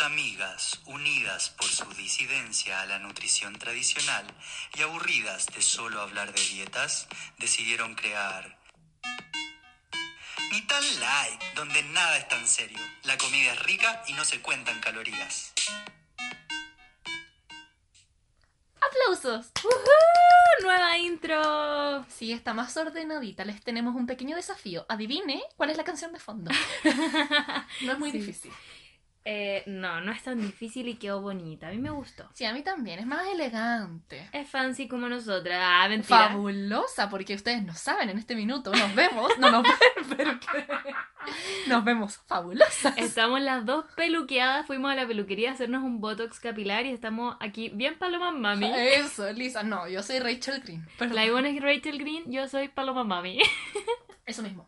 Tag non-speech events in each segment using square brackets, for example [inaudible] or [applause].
Dos amigas, unidas por su disidencia a la nutrición tradicional y aburridas de solo hablar de dietas, decidieron crear Ni tan light, donde nada es tan serio. La comida es rica y no se cuentan calorías. ¡Aplausos! ¡Woohoo! Nueva intro. Sí, está más ordenadita. Les tenemos un pequeño desafío. Adivine cuál es la canción de fondo. [laughs] No es muy Sí. difícil. Eh, no, no es tan difícil y quedó bonita. A mí me gustó. Sí, a mí también. Es más elegante. Es fancy como nosotras. Ah, mentira. Fabulosa, porque ustedes no saben en este minuto. Nos vemos. No nos ven, [laughs] pero que- Nos vemos fabulosas. Estamos las dos peluqueadas. Fuimos a la peluquería a hacernos un botox capilar y estamos aquí bien Paloma Mami. Eso, Lisa. No, yo soy Rachel Green. Perdón. La Ivonne es Rachel Green, yo soy Paloma Mami. [laughs] Eso mismo.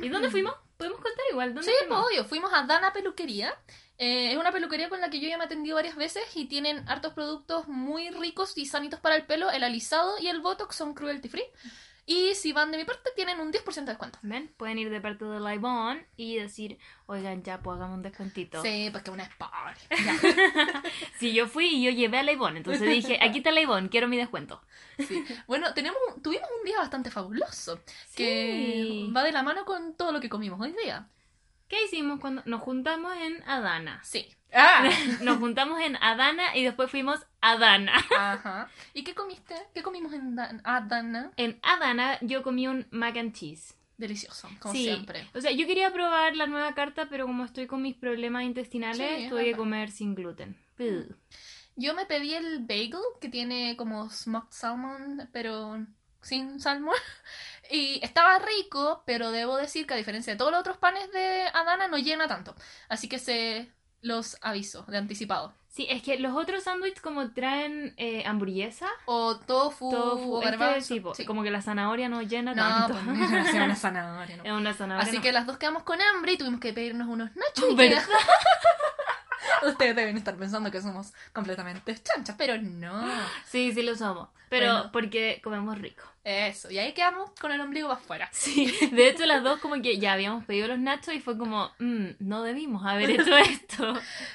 ¿Y dónde fuimos? Podemos contar igual. ¿Dónde Sí, fuimos? pues, obvio. Fuimos a Dana Peluquería. Eh, es una peluquería con la que yo ya me he atendido varias veces y tienen hartos productos muy ricos y sanitos para el pelo. El alisado y el botox son cruelty free. Y si van de mi parte, tienen un 10% de descuento. ¿Ven? Pueden ir de parte de la Ivonne y decir, oigan, ya, pues hagamos un descuentito. Sí, pues que una spar. [laughs] Si yo fui y yo llevé a la Ivonne, entonces dije, aquí está la Ivonne, quiero mi descuento. Sí. Bueno, tenemos, tuvimos un día bastante fabuloso. Que Sí. va de la mano con todo lo que comimos hoy día. ¿Qué hicimos cuando nos juntamos en Adana? Sí. Ah. [laughs] Nos juntamos en Adana y después fuimos a Adana. Ajá. ¿Y qué comiste? ¿Qué comimos en Dan- Adana? En Adana yo comí un mac and cheese. Delicioso, como sí, siempre. o sea, yo quería probar la nueva carta, pero como estoy con mis problemas intestinales, Sí, tuve que comer sin gluten. Ugh. Yo me pedí el bagel que tiene como smoked salmon, pero sin salmón. Y estaba rico, pero debo decir que a diferencia de todos los otros panes de Adana, no llena tanto. Así que se los aviso de anticipado. Sí, es que los otros sándwiches como traen eh, hamburguesa, O tofu, tofu, o este, garbanzo. sí, po, Sí. como que la zanahoria no llena No, tanto. pues no, es una [laughs] zanahoria, no. es una zanahoria. Así no. que las dos quedamos con hambre y tuvimos que pedirnos unos nachos. [laughs] Ustedes deben estar pensando que somos completamente chanchas, pero no. Sí, sí lo somos. Pero Bueno. porque comemos rico. Eso, y ahí quedamos con el ombligo para afuera. Sí, de hecho las dos como que ya habíamos pedido los nachos y fue como, "Mm, no debimos haber hecho [laughs] esto.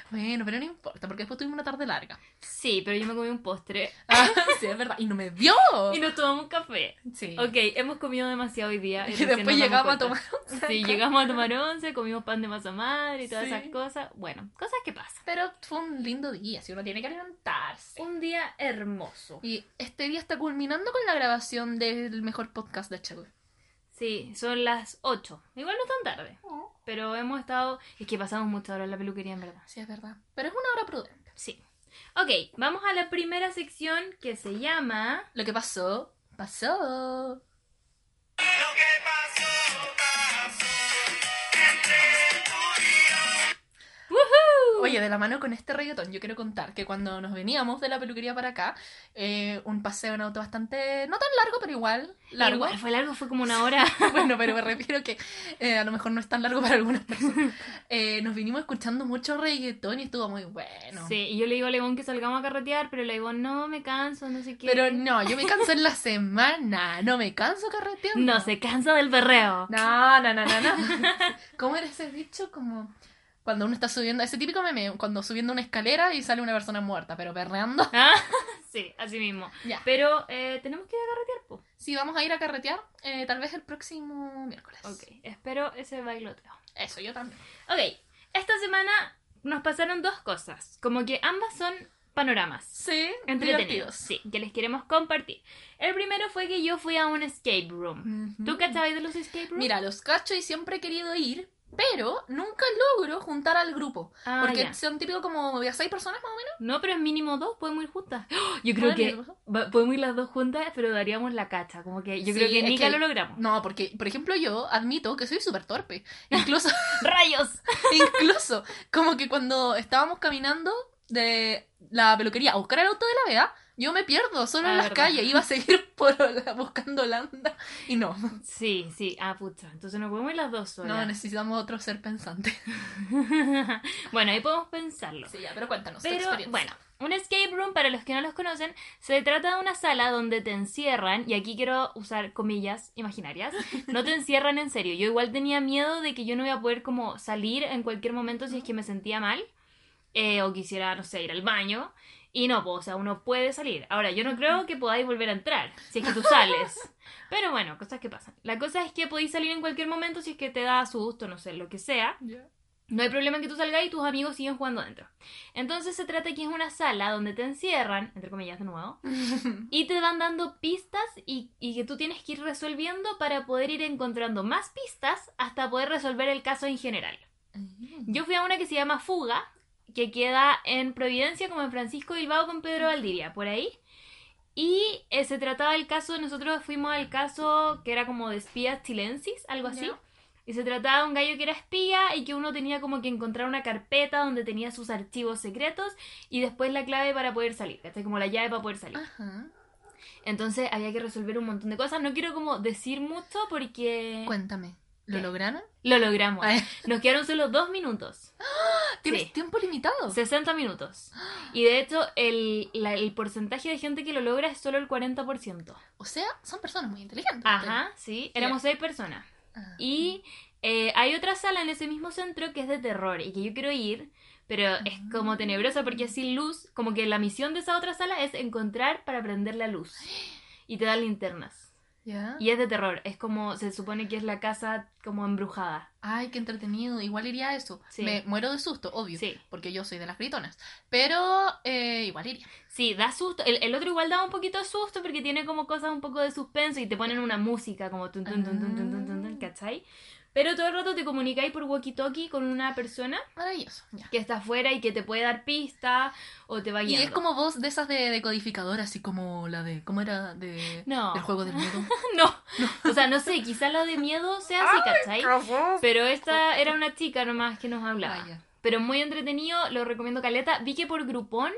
Bueno, pero no importa, porque después tuvimos una tarde larga. Sí, pero yo me comí un postre Ah, [laughs] sí, es verdad. Y no me dio. y nos tomamos un café. Sí. Ok, hemos comido demasiado hoy día. Y después llegamos a tomar Sí, llegamos a tomar once, comimos pan de masa madre y todas Sí. esas cosas. Bueno, cosas que pasan. Pero fue un lindo día, si uno tiene que levantarse. Un día hermoso. Y este día está culminando con la grabación del mejor podcast de Chegul. Sí, son las 8. Igual no tan tarde. Pero hemos estado... Es que pasamos muchas horas en la peluquería, en verdad. Sí, es verdad. Pero es una hora prudente. Sí. Ok, vamos a la primera sección que se llama... Lo que pasó, pasó. ¡Woohoo! Oye, de la mano con este reggaetón, yo quiero contar que cuando nos veníamos de la peluquería para acá, eh, un paseo en auto bastante, no tan largo, pero igual largo. Igual fue largo, fue como una hora. [laughs] bueno, pero me refiero que eh, a lo mejor no es tan largo para algunas personas. [laughs] Eh, nos vinimos escuchando mucho reggaetón y estuvo muy bueno. Sí, y yo le digo a León que salgamos a carretear, pero le digo, no, me canso, no sé qué. Pero no, yo me canso en la semana, no me canso carreteando. No, se cansa del perreo. No, no, no, no, no. [laughs] ¿Cómo era ese dicho? Como cuando uno está subiendo, ese típico meme, cuando subiendo una escalera y sale una persona muerta, pero perreando. [laughs] Ah, sí, así mismo. Ya. Pero eh, tenemos que ir a carretear, po. Sí, vamos a ir a carretear, eh, tal vez el próximo miércoles. Ok, espero ese bailoteo. Eso, yo también. Ok, esta semana nos pasaron dos cosas. Como que ambas son panoramas. Sí, Entretenidos, sí, que les queremos compartir. El primero fue que yo fui a un escape room. Ujú. ¿Tú cachabas de los escape rooms? Mira, los cacho y siempre he querido ir, Pero nunca logro juntar al grupo. Ah, porque ya. son típico como de seis personas más o menos. No, pero es mínimo dos, podemos ir juntas. ¡Oh! [gasps] Yo creo que va- podemos ir las dos juntas, pero daríamos la cacha. Como que yo Sí, creo que nunca lo logramos. No, porque, por ejemplo, yo admito que soy súper torpe. Incluso, [laughs] [laughs] ¡Rayos! incluso, como que cuando estábamos caminando de la peluquería a buscar el auto de la Bea, yo me pierdo solo en Ah, las verdad. calles. Iba a seguir [laughs] por la- buscando Holanda y no. Sí, sí. Ah, pucha. Entonces no podemos ir las dos No, solas. necesitamos otro ser pensante. [laughs] [laughs] bueno, ahí podemos pensarlo. Sí, ya, pero cuéntanos tu Pero experiencia. bueno, un escape room, para los que no los conocen, se trata de una sala donde te encierran, y aquí quiero usar comillas imaginarias, no te encierran en serio. Yo igual tenía miedo de que yo no iba a poder como salir en cualquier momento si es que me sentía mal, eh, o quisiera, no sé, ir al baño. Y no, pues, o sea, uno puede salir. Ahora, yo no creo que podáis volver a entrar, si es que tú sales. [laughs] Pero bueno, cosas que pasan. La cosa es que podéis salir en cualquier momento si es que te da susto, no sé, lo que sea. Ya. No hay problema en que tú salgas y tus amigos siguen jugando adentro. Entonces se trata que es una sala donde te encierran, entre comillas de nuevo, [laughs] y te van dando pistas y, y que tú tienes que ir resolviendo para poder ir encontrando más pistas hasta poder resolver el caso en general. Yo fui a una que se llama Fuga, que queda en Providencia, como en Francisco Bilbao con Pedro Valdivia, por ahí. Y eh, se trataba del caso, nosotros fuimos al caso que era como de espías chilensis, algo así. Y se trataba de un gallo que era espía y que uno tenía como que encontrar una carpeta donde tenía sus archivos secretos y después la clave para poder salir, ¿cachai? Como la llave para poder salir. Ajá. Entonces había que resolver un montón de cosas. No quiero como decir mucho porque Cuéntame, ¿lo lograron? lo logramos. Ay, Nos quedaron solo dos minutos. [gasps] ¿Tienes Sí. tiempo limitado? 60 minutos. [gasps] Y de hecho, el, la- el porcentaje de gente que lo logra es solo el 40%. O sea, son personas muy inteligentes. Ajá, sí. Éramos seis personas. Ah. Y eh, hay otra sala en ese mismo centro que es de terror y que yo quiero ir, pero es como tenebrosa porque es sin luz. Como que la misión de esa otra sala es encontrar para prender la luz. [gasps] Y te dan linternas. Y es de terror, es como, se supone que es la casa como embrujada. Ay, qué entretenido, igual iría a eso. Me muero de susto, obvio, porque yo soy de las gritonas, pero eh, igual iría. Sí, da susto, el, el, otro igual da un poquito de susto porque tiene como cosas un poco de suspenso y te ponen una música como tun, ah. ¿cachai? Pero todo el rato te comunicáis por walkie-talkie con una persona Maravilloso. Ya. que está afuera y que te puede dar pistas o te va Y guiando. es como voz de esas de decodificadora, así como la de. ¿Cómo era? De, No. Del juego del miedo. [laughs] No, o sea, no sé, quizá la de miedo sea así, ¿cachai? Pero esta era una chica nomás que nos hablaba. Ah, ya. Pero muy entretenido, lo recomiendo caleta. Vi que por Groupon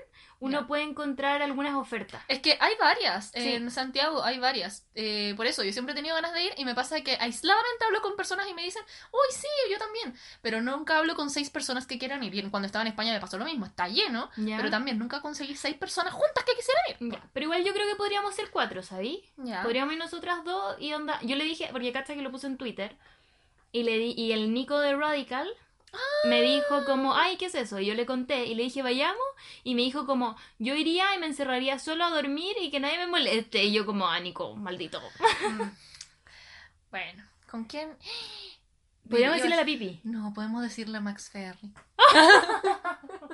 uno Ya. puede encontrar algunas ofertas. Es que hay varias. Sí. En Santiago hay varias. Eh, por eso yo siempre he tenido ganas de ir y me pasa que aisladamente hablo con personas y me dicen, uy, sí, yo también. Pero nunca hablo con seis personas que quieran ir. Y cuando estaba en España me pasó lo mismo. Está lleno. Ya. Pero también nunca conseguí seis personas juntas que quisieran ir. Pero igual yo creo que podríamos ser cuatro, ¿sabí? Podríamos ir nosotras dos y onda. Yo le dije, porque cacha que lo puse en Twitter. Y le di, y el Nico de Radical me dijo como, ay, ¿qué es eso? Y yo le conté y le dije, vayamos. Y me dijo como, yo iría y me encerraría solo a dormir y que nadie me moleste. Y yo como, ah, Nico, maldito. Mm. Bueno, ¿con quién? [gasps] Podríamos decirle a la pipi. No, podemos decirle a Max Ferry. [laughs]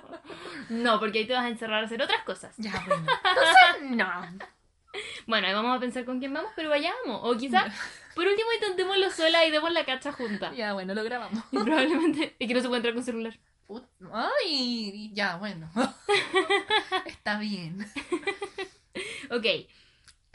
No, porque ahí te vas a encerrar a hacer otras cosas. Ya, bueno. [laughs] Entonces, no. [laughs] Bueno, ahí vamos a pensar con quién vamos, pero vayamos. O quizás, por último, intentémoslo sola y demos la cacha junta. Ya, bueno, lo grabamos. Y probablemente es que no se puede entrar con celular. Put- Ay, ya, bueno. [laughs] Está bien. Ok.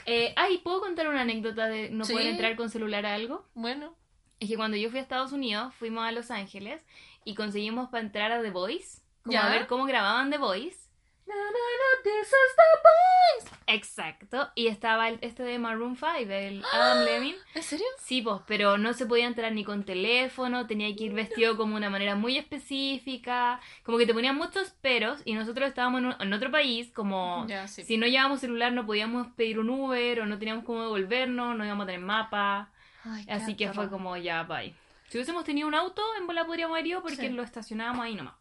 Eh, ay, ¿puedo contar una anécdota de no Sí. poder entrar con celular a algo? Bueno. Es que cuando yo fui a Estados Unidos, fuimos a Los Ángeles y conseguimos para entrar a The Voice. Como ¿Ya? a ver cómo grababan The Voice. No, no, no, this is the boys. Exacto. Y estaba el, este de Maroon 5, el Adam [gasps] Levine. ¿En serio? Sí, pues, pero no se podía entrar ni con teléfono, tenía que ir vestido como una manera muy específica, como que te ponían muchos peros y nosotros estábamos en, un- en otro país, como sí. si no llevábamos celular no podíamos pedir un Uber o no teníamos cómo devolvernos, no íbamos a tener mapa, Ay, así que fue como ya, bye. Si hubiésemos tenido un auto, en bola podríamos haber ido porque Sí. lo estacionábamos ahí nomás.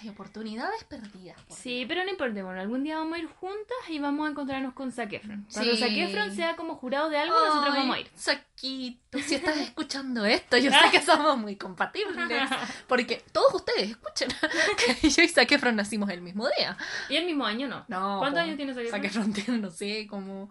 Ay, oportunidades perdidas. Sí, pero no importa, bueno, algún día vamos a ir juntas y vamos a encontrarnos con Zac Efron. Cuando Sí. Zac Efron sea como jurado de algo, nosotros vamos a ir. Saquito, si estás escuchando esto, yo [laughs] sé que somos muy compatibles. Porque todos ustedes escuchen [laughs] que yo y Zac Efron nacimos el mismo día. Y el mismo año no. No. ¿Cuántos años tiene Zac Efron? Zac Efron tiene, no sé, como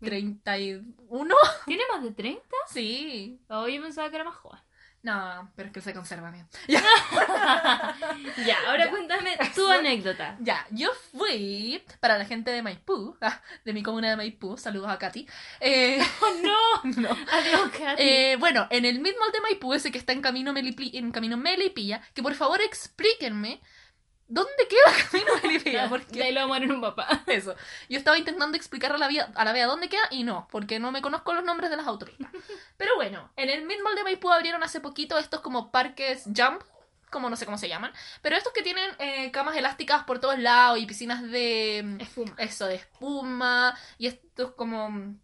31. ¿Tiene más de 30? Sí. Oh, yo pensaba que era más joven. No, pero es que se conserva bien. [laughs] [laughs] Ya, ahora cuéntame [laughs] tu anécdota. Ya, yo fui para la gente de Maipú, ah, de mi comuna de Maipú, saludos a Katy. Eh, ¡Oh, no! no. Adiós, Katy. Eh, bueno, en el mismo de Maipú, ese que está en camino, Melipi- en camino Melipilla, que por favor explíquenme dónde queda camino De porque ahí lo vamos a poner un papá. [laughs] eso. Yo estaba intentando explicar a la, vía, a la vea dónde queda y no, porque no me conozco los nombres de las autopistas. Pero bueno, en el mismo de Maipú abrieron hace poquito estos como parques jump, como no sé cómo se llaman, pero estos que tienen eh, camas elásticas por todos lados y piscinas de Espuma. eso, de espuma y estos como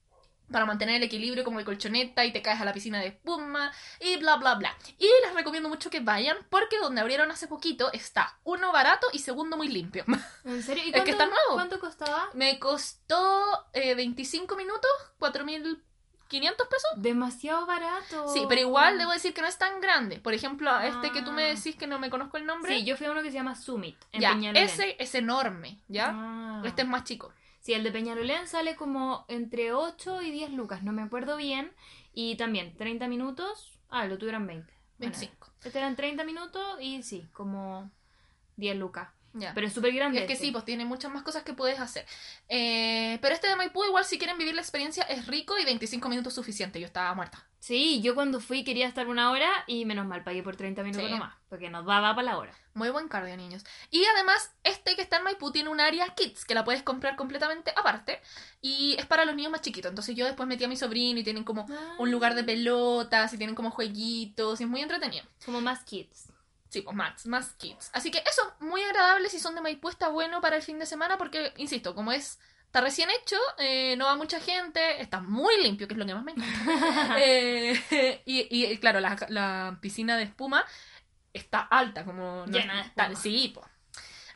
para mantener el equilibrio como de colchoneta y te caes a la piscina de espuma y bla bla bla. Y les recomiendo mucho que vayan porque donde abrieron hace poquito está uno barato y segundo muy limpio. [laughs] ¿En serio? ¿Y Es que está nuevo. ¿Cuánto costaba? Me costó eh, 25 minutos, 4.500 pesos. Demasiado barato. Sí, pero igual debo decir que no es tan grande. Por ejemplo, este que tú me Ah. decís que no me conozco el nombre. Sí, yo fui a uno que se llama Summit, en ya, Peñalolén. ese es enorme, ¿ya? Ah. Este es más chico. Sí, el de Peñalolén sale como entre 8 y 10 lucas, no me acuerdo bien. Y también, 30 minutos. Ah, lo tuvieron 20. Bueno, 25. este eran 30 minutos y sí, como 10 lucas. Pero es súper grande. es que sí, pues tiene muchas más cosas que puedes hacer. Eh, pero este de Maipú, igual si quieren vivir la experiencia, es rico y 25 minutos suficiente. Yo estaba muerta. Sí, yo cuando fui quería estar una hora y menos mal pagué por 30 minutos Sí. nomás, porque nos daba para la hora. Muy buen cardio, niños. Y además, este que está en Maipú tiene un área kids que la puedes comprar completamente aparte. Y es para los niños más chiquitos. Entonces yo después metí a mi sobrino y tienen como un lugar de pelotas y tienen como jueguitos y es muy entretenido. Como más kids. Sí, pues más, más kids. Así que eso, muy agradable si son de Maipú, está bueno para el fin de semana porque, insisto, como es, está recién hecho, eh, no va mucha gente, está muy limpio, que es lo que más me encanta. [laughs] Eh, [laughs] y, y, claro, la, la piscina de espuma está alta, como... no- Llena de. Sí, pues.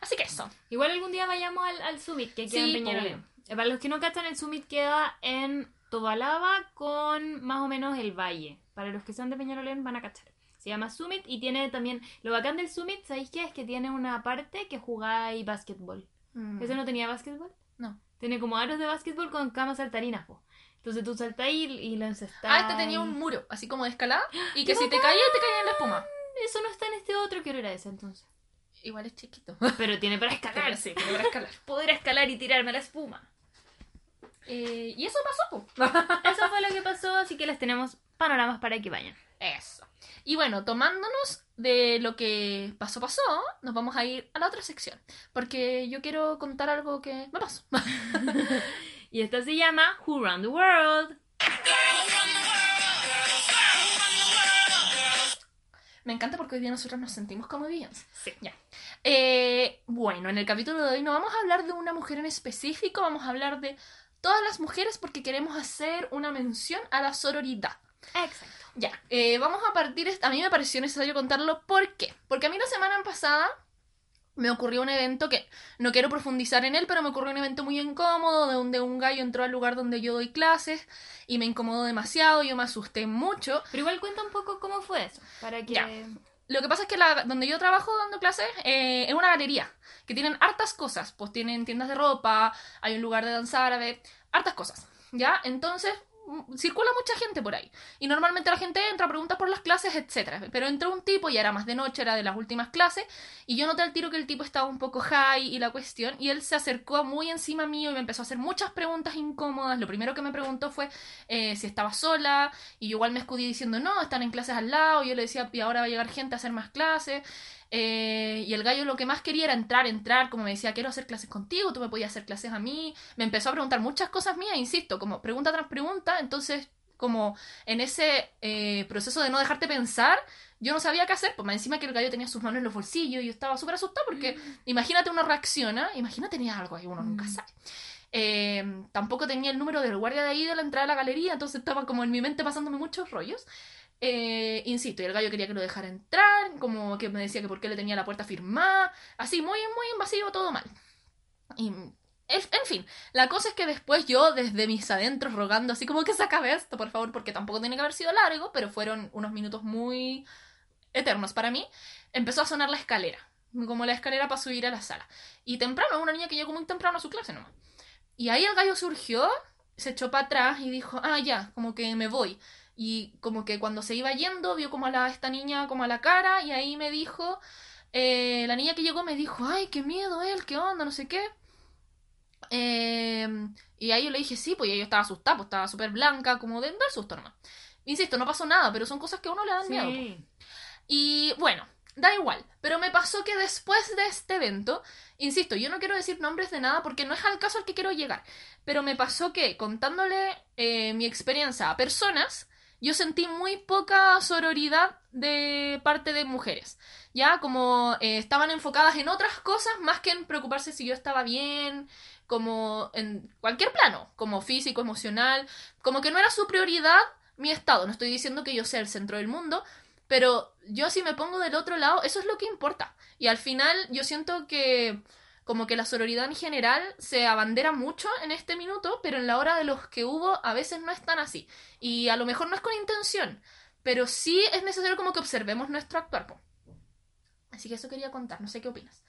Así que eso. Igual algún día vayamos al, al Summit, que queda Sí, en Peñalolén. Eh, Para los que no cachan, el Summit queda en Tobalaba con más o menos el valle. Para los que son de Peñalolén van a cachar. Se llama Summit y tiene también... Lo bacán del Summit, ¿sabéis qué? Es que tiene una parte que jugáis básquetbol. Mm. ¿Ese no tenía básquetbol? No. Tiene como aros de básquetbol con camas saltarinas, po. Entonces tú saltáis y, y lo encestás. Ah, este tenía un muro, así como de escalada, y que ¡Qué si te caía, te caía en la espuma. Eso no está en este otro, que era ese entonces. Igual es chiquito. [laughs] Pero tiene para escalar. sí, que para escalar. [laughs] Poder escalar y tirarme la espuma. Eh, y eso pasó, pues. [laughs] Eso fue lo que pasó, así que les tenemos panoramas para que vayan. Eso. Y bueno, tomándonos de lo que pasó, pasó, nos vamos a ir a la otra sección. Porque yo quiero contar algo que me pasó. [laughs] Y esta se llama Who Run the World. Me encanta porque hoy día nosotros nos sentimos como Beyoncé. Sí. Ya. Eh, bueno, en el capítulo de hoy no vamos a hablar de una mujer en específico, vamos a hablar de todas las mujeres porque queremos hacer una mención a la sororidad. Exacto. Ya, eh, vamos a partir. A mí me pareció necesario contarlo. ¿Por qué? Porque a mí la semana pasada me ocurrió un evento que no quiero profundizar en él, pero me ocurrió un evento muy incómodo de donde un gallo entró al lugar donde yo doy clases y me incomodó demasiado. Yo me asusté mucho. Pero igual cuenta un poco cómo fue eso. Para que. Ya. Lo que pasa es que la, donde yo trabajo dando clases eh, es una galería que tienen hartas cosas. Pues tienen tiendas de ropa, hay un lugar de danza árabe, hartas cosas. ¿Ya? Entonces circula mucha gente por ahí. Y normalmente la gente entra, pregunta por las clases, etcétera. Pero entró un tipo, y era más de noche, era de las últimas clases, y yo noté al tiro que el tipo estaba un poco high y la cuestión, y él se acercó muy encima mío y me empezó a hacer muchas preguntas incómodas. Lo primero que me preguntó fue eh, si estaba sola, y yo igual me escudí diciendo, no, están en clases al lado, y yo le decía, y ahora va a llegar gente a hacer más clases. Eh, y el gallo lo que más quería era entrar, entrar, como me decía, quiero hacer clases contigo, tú me podías hacer clases a mí. Me empezó a preguntar muchas cosas mías, insisto, como pregunta tras pregunta, entonces como en ese eh, proceso de no dejarte pensar, yo no sabía qué hacer, pues más encima que el gallo tenía sus manos en los bolsillos y yo estaba súper asustada porque imagínate uno reacciona, imagínate tenía algo ahí, uno nunca Mm. sabe. Eh, tampoco tenía el número del guardia de ahí de la entrada de la galería, entonces estaba como en mi mente pasándome muchos rollos. Eh, insisto, y el gallo quería que lo dejara entrar, como que me decía que por qué le tenía la puerta firmada, así, muy, muy invasivo, todo mal. Y, en, fin, la cosa es que después yo, desde mis adentros, rogando así como que se acabe esto, por favor, porque tampoco tiene que haber sido largo, pero fueron unos minutos muy eternos para mí, empezó a sonar la escalera, como la escalera para subir a la sala. Y temprano, una niña que llegó muy temprano a su clase nomás. Y ahí el gallo surgió, se echó para atrás y dijo, ah, ya, como que me voy. Y como que cuando se iba yendo, vio como a la, esta niña como a la cara y ahí me dijo, eh, la niña que llegó me dijo, ay, qué miedo él, qué onda, no sé qué. Eh, y ahí yo le dije, sí, pues yo estaba asustada, pues estaba súper blanca, como de dar susto nomás. Insisto, no pasó nada, pero son cosas que a uno le dan miedo. pues. Y bueno, da igual. Pero me pasó que después de este evento, insisto, yo no quiero decir nombres de nada porque no es al caso al que quiero llegar. Pero me pasó que contándole eh, mi experiencia a personas, yo sentí muy poca sororidad de parte de mujeres. Ya como eh, estaban enfocadas en otras cosas más que en preocuparse si yo estaba bien, como en cualquier plano, como físico, emocional, como que no era su prioridad mi estado. No estoy diciendo que yo sea el centro del mundo, pero yo si me pongo del otro lado, eso es lo que importa. Y al final yo siento que como que la sororidad en general se abandera mucho en este minuto, pero en la hora de los que hubo a veces no es tan así. Y a lo mejor no es con intención, pero sí es necesario como que observemos nuestro actuar. Así que eso quería contar, no sé qué opinas.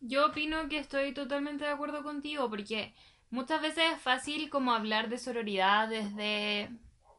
Yo opino que estoy totalmente de acuerdo contigo porque muchas veces es fácil como hablar de sororidad desde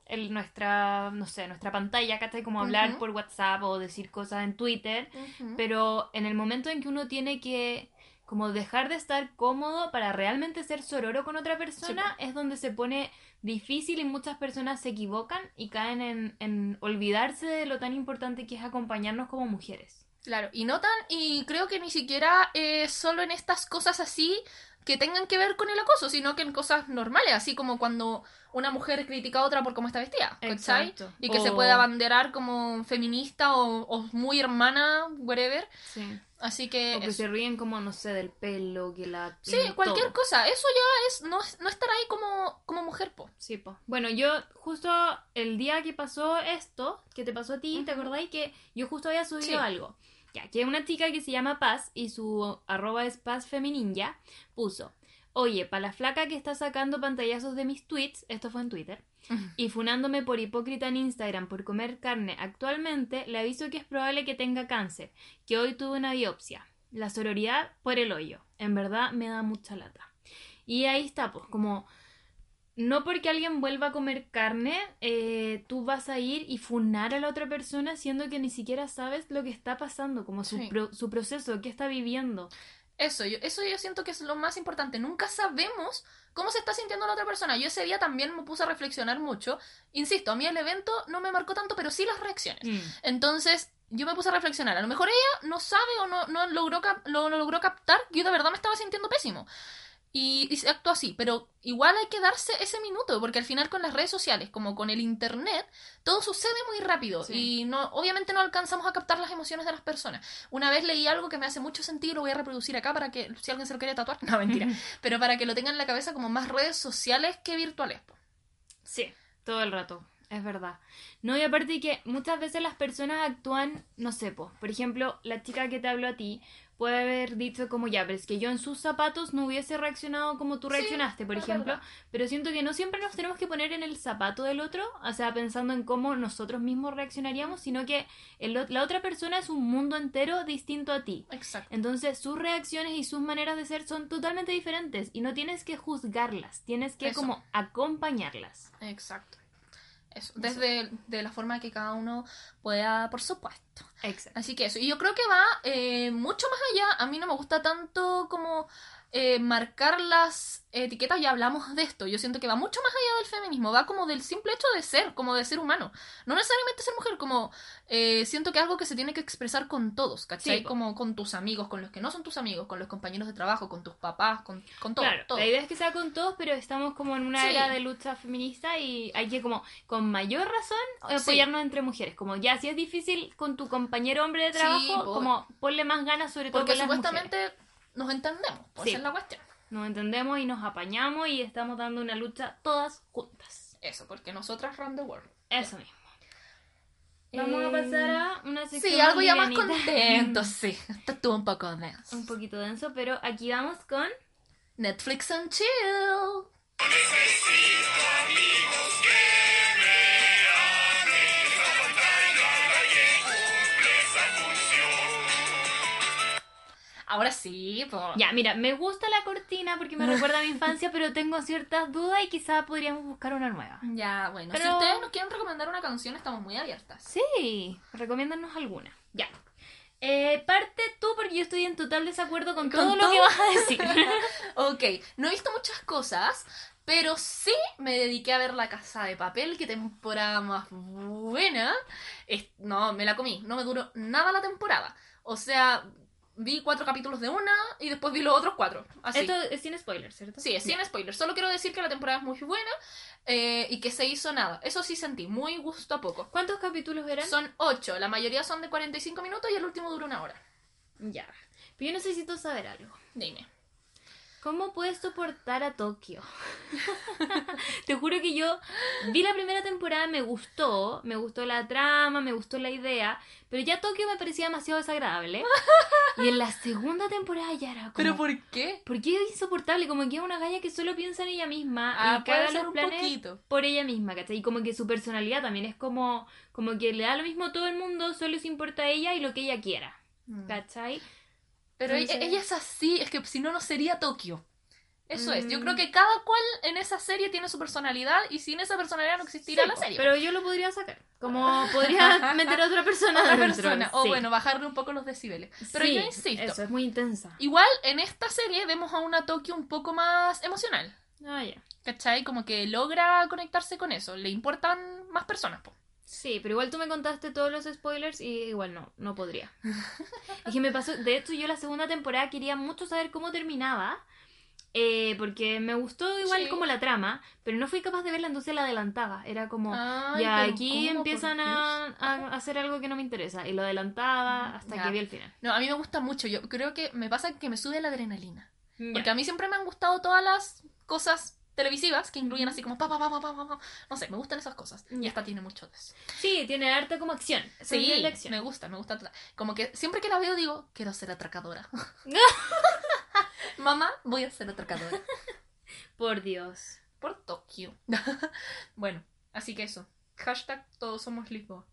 el- nuestra, no sé, nuestra pantalla, ¿cachai? Como hablar por WhatsApp o decir cosas en Twitter, pero en el momento en que uno tiene que como dejar de estar cómodo para realmente ser sororo con otra persona es donde se pone difícil y muchas personas se equivocan y caen en, en olvidarse de lo tan importante que es acompañarnos como mujeres. Claro, y no tan, y creo que ni siquiera eh, solo en estas cosas así que tengan que ver con el acoso, sino que en cosas normales, así como cuando una mujer critica a otra por cómo está vestida, ¿cachai? Exacto. Y que se puede abanderar como feminista o, o muy hermana, whatever. Sí. Así que... O que eso. se ríen como, no sé, del pelo, que la... Sí, cualquier todo. cosa, eso ya es no, no estar ahí como, como mujer, po. Sí, po. Bueno, yo justo el día que pasó esto, que te pasó a ti, ¿te acordáis que yo justo había subido Sí. algo? Ya, que una chica que se llama Paz y su arroba es Paz Femininja puso, oye, para la flaca que está sacando pantallazos de mis tweets, esto fue en Twitter, [laughs] y funándome por hipócrita en Instagram por comer carne actualmente, le aviso que es probable que tenga cáncer, que hoy tuve una biopsia. La sororidad por el hoyo. En verdad me da mucha lata. Y ahí está, pues, como no porque alguien vuelva a comer carne, eh, tú vas a ir y funar a la otra persona siendo que ni siquiera sabes lo que está pasando, como su, Sí. pro- su proceso, qué está viviendo. Eso yo, eso yo siento que es lo más importante. Nunca sabemos cómo se está sintiendo la otra persona. Yo ese día también me puse a reflexionar mucho. Insisto, a mí el evento no me marcó tanto, pero sí las reacciones. Entonces, yo me puse a reflexionar. A lo mejor ella no sabe o no, no logró, cap- lo, lo logró captar. que Yo de verdad me estaba sintiendo pésimo. Y, y actuó así. Pero igual hay que darse ese minuto, porque al final con las redes sociales, como con el internet, todo sucede muy rápido. Sí. Y no, obviamente no alcanzamos a captar las emociones de las personas. Una vez leí algo que me hace mucho sentido y lo voy a reproducir acá para que, si alguien se lo quiere tatuar, [laughs] no mentira. [laughs] pero para que lo tengan en la cabeza como más redes sociales que virtuales. Sí, todo el rato, es verdad. No, y aparte que muchas veces las personas actúan, no sé, po, por ejemplo, la chica que te habló a ti puede haber dicho como ya, pero es que yo en sus zapatos no hubiese reaccionado como tú Sí, reaccionaste, por ejemplo, verdad. pero siento que no siempre nos tenemos que poner en el zapato del otro, o sea, pensando en cómo nosotros mismos reaccionaríamos, sino que el la otra persona es un mundo entero distinto a ti. Exacto. Entonces sus reacciones y sus maneras de ser son totalmente diferentes y no tienes que juzgarlas, tienes que Eso. como acompañarlas. Exacto. Eso. Desde de la forma que cada uno pueda, por supuesto. Exacto. Así que eso. Y yo creo que va eh, mucho más allá. A mí no me gusta tanto como eh, marcar las etiquetas. Ya hablamos de esto. Yo siento que va mucho más allá del feminismo. Va como del simple hecho de ser, como de ser humano. No necesariamente ser mujer, como eh, siento que es algo que se tiene que expresar con todos, ¿cachai? Sí, como con tus amigos, con los que no son tus amigos, con los compañeros de trabajo, con tus papás, con, con todo. Claro, todo. la idea es que sea con todos, pero estamos como en una Sí. era de lucha feminista y hay que como con mayor razón Sí. apoyarnos entre mujeres. Como ya si es difícil con tu compañero hombre de Sí, trabajo, po. como ponle más ganas sobre todo Porque con las supuestamente mujeres. Nos entendemos. Pues Sí. esa es la cuestión. Nos entendemos y nos apañamos y estamos dando una lucha todas juntas. Eso, porque nosotras run the world. Eso mismo. Vamos a Eh, pasar a una sección Sí, algo ya más contento, [laughs] sí. Esto estuvo un poco denso. Un poquito denso, pero aquí vamos con Netflix and chill. Ahora sí, po. Ya, mira, me gusta la cortina porque me [laughs] recuerda a mi infancia, pero tengo ciertas dudas y quizá podríamos buscar una nueva. Ya, bueno. Si Pero- ustedes nos quieren recomendar una canción, estamos muy abiertas. Sí, recomiéndanos alguna. Ya. Eh, parte tú porque yo estoy en total desacuerdo con, ¿Con todo, lo que vas a decir. [laughs] Ok, no he visto muchas cosas, pero sí me dediqué a ver La Casa de Papel, qué temporada más buena. Es- no, me la comí, no me duró nada la temporada. O sea, vi cuatro capítulos de una y después vi los otros cuatro. Así. Esto es sin spoilers, ¿cierto? Sí, es sin spoilers. Solo quiero decir que la temporada es muy buena eh, y que se hizo nada. Eso sí sentí, muy gusto a poco. ¿Cuántos capítulos eran? Son ocho, la mayoría son de 45 minutos y el último dura una hora. Ya. Pero yo necesito saber algo. Dime. ¿Cómo puedes soportar a Tokio? [laughs] Te juro que yo vi la primera temporada, me gustó, me gustó la trama, me gustó la idea, pero ya Tokio me parecía demasiado desagradable. [laughs] Y en la segunda temporada ya era como... por qué? ¿Por qué es insoportable? Como que es una galla que solo piensa en ella misma Ah, y caga los planes poquito. por ella misma, ¿cachai? Y como que su personalidad también es como, como que le da lo mismo a todo el mundo, solo se importa a ella y lo que ella quiera, ¿cachai? Pero ella, Entonces- ella es así, es que si no, no sería Tokio. Eso es, yo Mm. creo que cada cual en esa serie tiene su personalidad y sin esa personalidad no existiría Sí, la serie. Pero yo lo podría sacar. Como [laughs] podría meter a otra persona Otra dentro, persona, o sí. bueno, bajarle un poco los decibeles. Pero Sí, yo insisto, Eso es muy intensa. igual en esta serie vemos a una Tokio un poco más emocional. Ah, ya. ¿Cachai? Como que logra conectarse con eso. Le importan más personas, po. Sí, pero igual tú me contaste todos los spoilers y igual no, no podría. es que me pasó, de hecho yo la segunda temporada quería mucho saber cómo terminaba, eh, porque me gustó igual Sí. como la trama, pero no fui capaz de verla, entonces la adelantaba. Era como, Ay, ya aquí empiezan a, a hacer algo que no me interesa, y lo adelantaba hasta Ya. que vi el final. No, a mí me gusta mucho. Yo creo que me pasa que me sube la adrenalina. Porque Ya. a mí siempre me han gustado todas las cosas televisivas que incluyen así como pa, pa, pa, pa, pa, pa. No sé, me gustan esas cosas. Y esta tiene mucho de eso. Sí, tiene harta como acción. Sí, acción. me gusta, me gusta. Como que siempre que la veo digo, quiero ser atracadora. [laughs] Mamá, voy a ser atracadora. [laughs] Por Dios. Por Tokio. [laughs] bueno, así que eso. Hashtag todos somos Lisboa.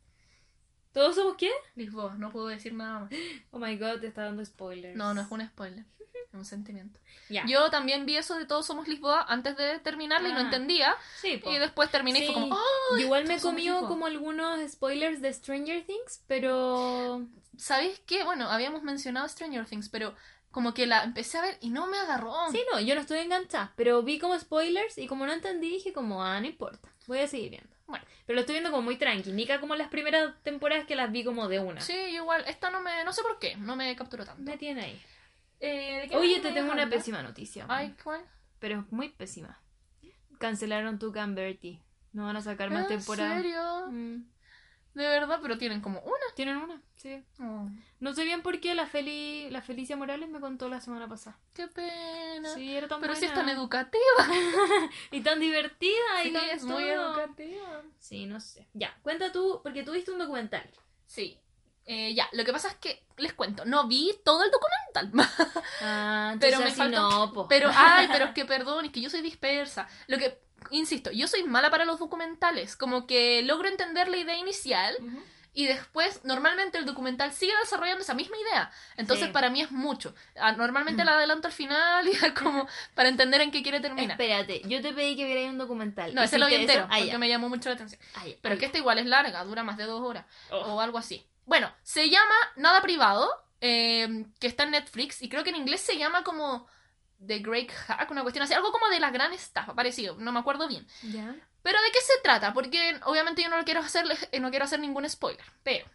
¿Todos somos qué? Lisboa, no puedo decir nada más. [gasps] Oh my god, te está dando spoilers. No, no es un spoiler. Es [laughs] un sentimiento. Ya. Yo también vi eso de Todos Somos Lisboa antes de terminarla y no Ah. entendía. Sí, po. Y después terminé y Sí. fue como, ¡oh! Igual me comió como algunos spoilers de Stranger Things, pero ¿Sabéis qué? Bueno, habíamos mencionado Stranger Things, pero como que la empecé a ver y no me agarró. sí, no, yo no estoy enganchada, pero vi como spoilers y como no entendí dije como, ah, no importa, voy a seguir viendo. Bueno. Pero lo estoy viendo como muy tranqui, nica como las primeras temporadas que las vi como de una. Sí, igual, esta no me, no sé por qué, no me capturó tanto. Me tiene ahí. Eh, ¿de qué Oye, te tengo una pésima noticia. Ay, ¿cuál? Pero es muy pésima. Cancelaron tu Bertie. No van a sacar más ¿En temporadas. serio? Mm, De verdad, pero tienen como una. Tienen una, sí. Oh, No sé bien por qué la, Feli, la Felicia Morales me contó la semana pasada. qué pena. Sí, era tan pero si buena. es tan educativa. [laughs] Y tan divertida. y Sí, tan es muy educativa. Sí, no sé. Ya, cuenta tú, porque tú viste un documental. Sí. Eh, ya, lo que pasa es que les cuento, no vi todo el documental. [laughs] Ah, Pero me así falta- no, po. Pero, [laughs] ay, pero es que perdón, es que yo soy dispersa. Lo que, insisto, yo soy mala para los documentales. Como que logro entender la idea inicial y después, normalmente el documental sigue desarrollando esa misma idea. Entonces, Sí. para mí es mucho. Ah, Normalmente la adelanto al final y [laughs] es como para entender en qué quiere terminar. Espérate, yo te pedí que vierais un documental. No, ese lo vi ¿Hiciste entero, eso? Ah, porque me llamó mucho la atención. Ah, ya. Pero Ah, que esta igual es larga, dura más de dos horas. Oh. o algo así. Bueno, se llama Nada Privado, eh, que está en Netflix, y creo que en inglés se llama como The Great Hack, una cuestión así, algo como de la gran estafa, parecido, no me acuerdo bien. Ya. Pero ¿de qué se trata? Porque obviamente yo no lo quiero hacer, eh, no quiero hacer ningún spoiler, pero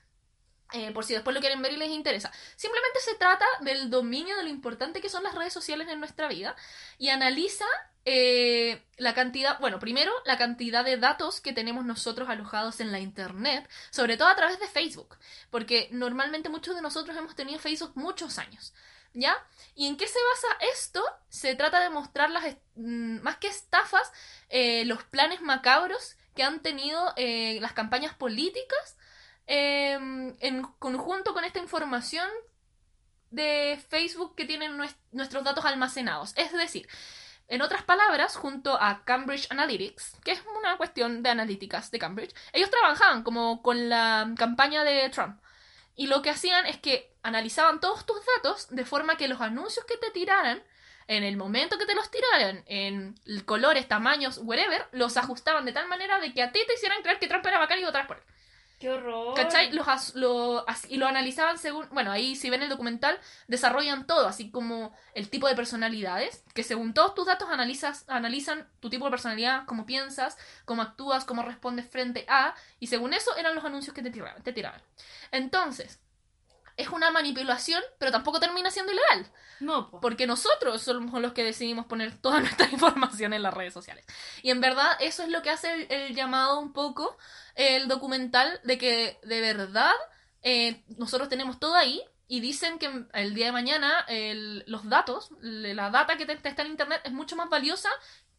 eh, por si después lo quieren ver y les interesa. Simplemente se trata del dominio de lo importante que son las redes sociales en nuestra vida y analiza eh, la cantidad, bueno, primero la cantidad de datos que tenemos nosotros alojados en la internet, sobre todo a través de Facebook, porque normalmente muchos de nosotros hemos tenido Facebook muchos años. ¿Ya? ¿Y en qué se basa esto? Se trata de mostrar las, mm, más que estafas, eh, los planes macabros que han tenido eh, las campañas políticas eh, en conjunto con esta información de Facebook que tienen nues- nuestros datos almacenados. Es decir, en otras palabras, junto a Cambridge Analytics, que es una cuestión de analíticas de Cambridge, ellos trabajaban como con la campaña de Trump. Y lo que hacían es que analizaban todos tus datos de forma que los anuncios que te tiraran, en el momento que te los tiraran, en colores, tamaños, whatever, los ajustaban de tal manera de que a ti te hicieran creer que Trump era bacán y votaras por él. ¡Qué horror! ¿Cachai? Los y lo analizaban según. Bueno, ahí si ven el documental, desarrollan todo, así como el tipo de personalidades, que según todos tus datos analizas, analizan tu tipo de personalidad, cómo piensas, cómo actúas, cómo respondes frente a, y según eso eran los anuncios que te tiraban. Te tiraban. Entonces, es una manipulación, pero tampoco termina siendo ilegal. No, po. Porque nosotros somos los que decidimos poner toda [laughs] nuestra información en las redes sociales. Y en verdad eso es lo que hace el, el llamado un poco el documental de que de verdad eh, nosotros tenemos todo ahí y dicen que el día de mañana el- los datos, la data que te- te está en internet es mucho más valiosa,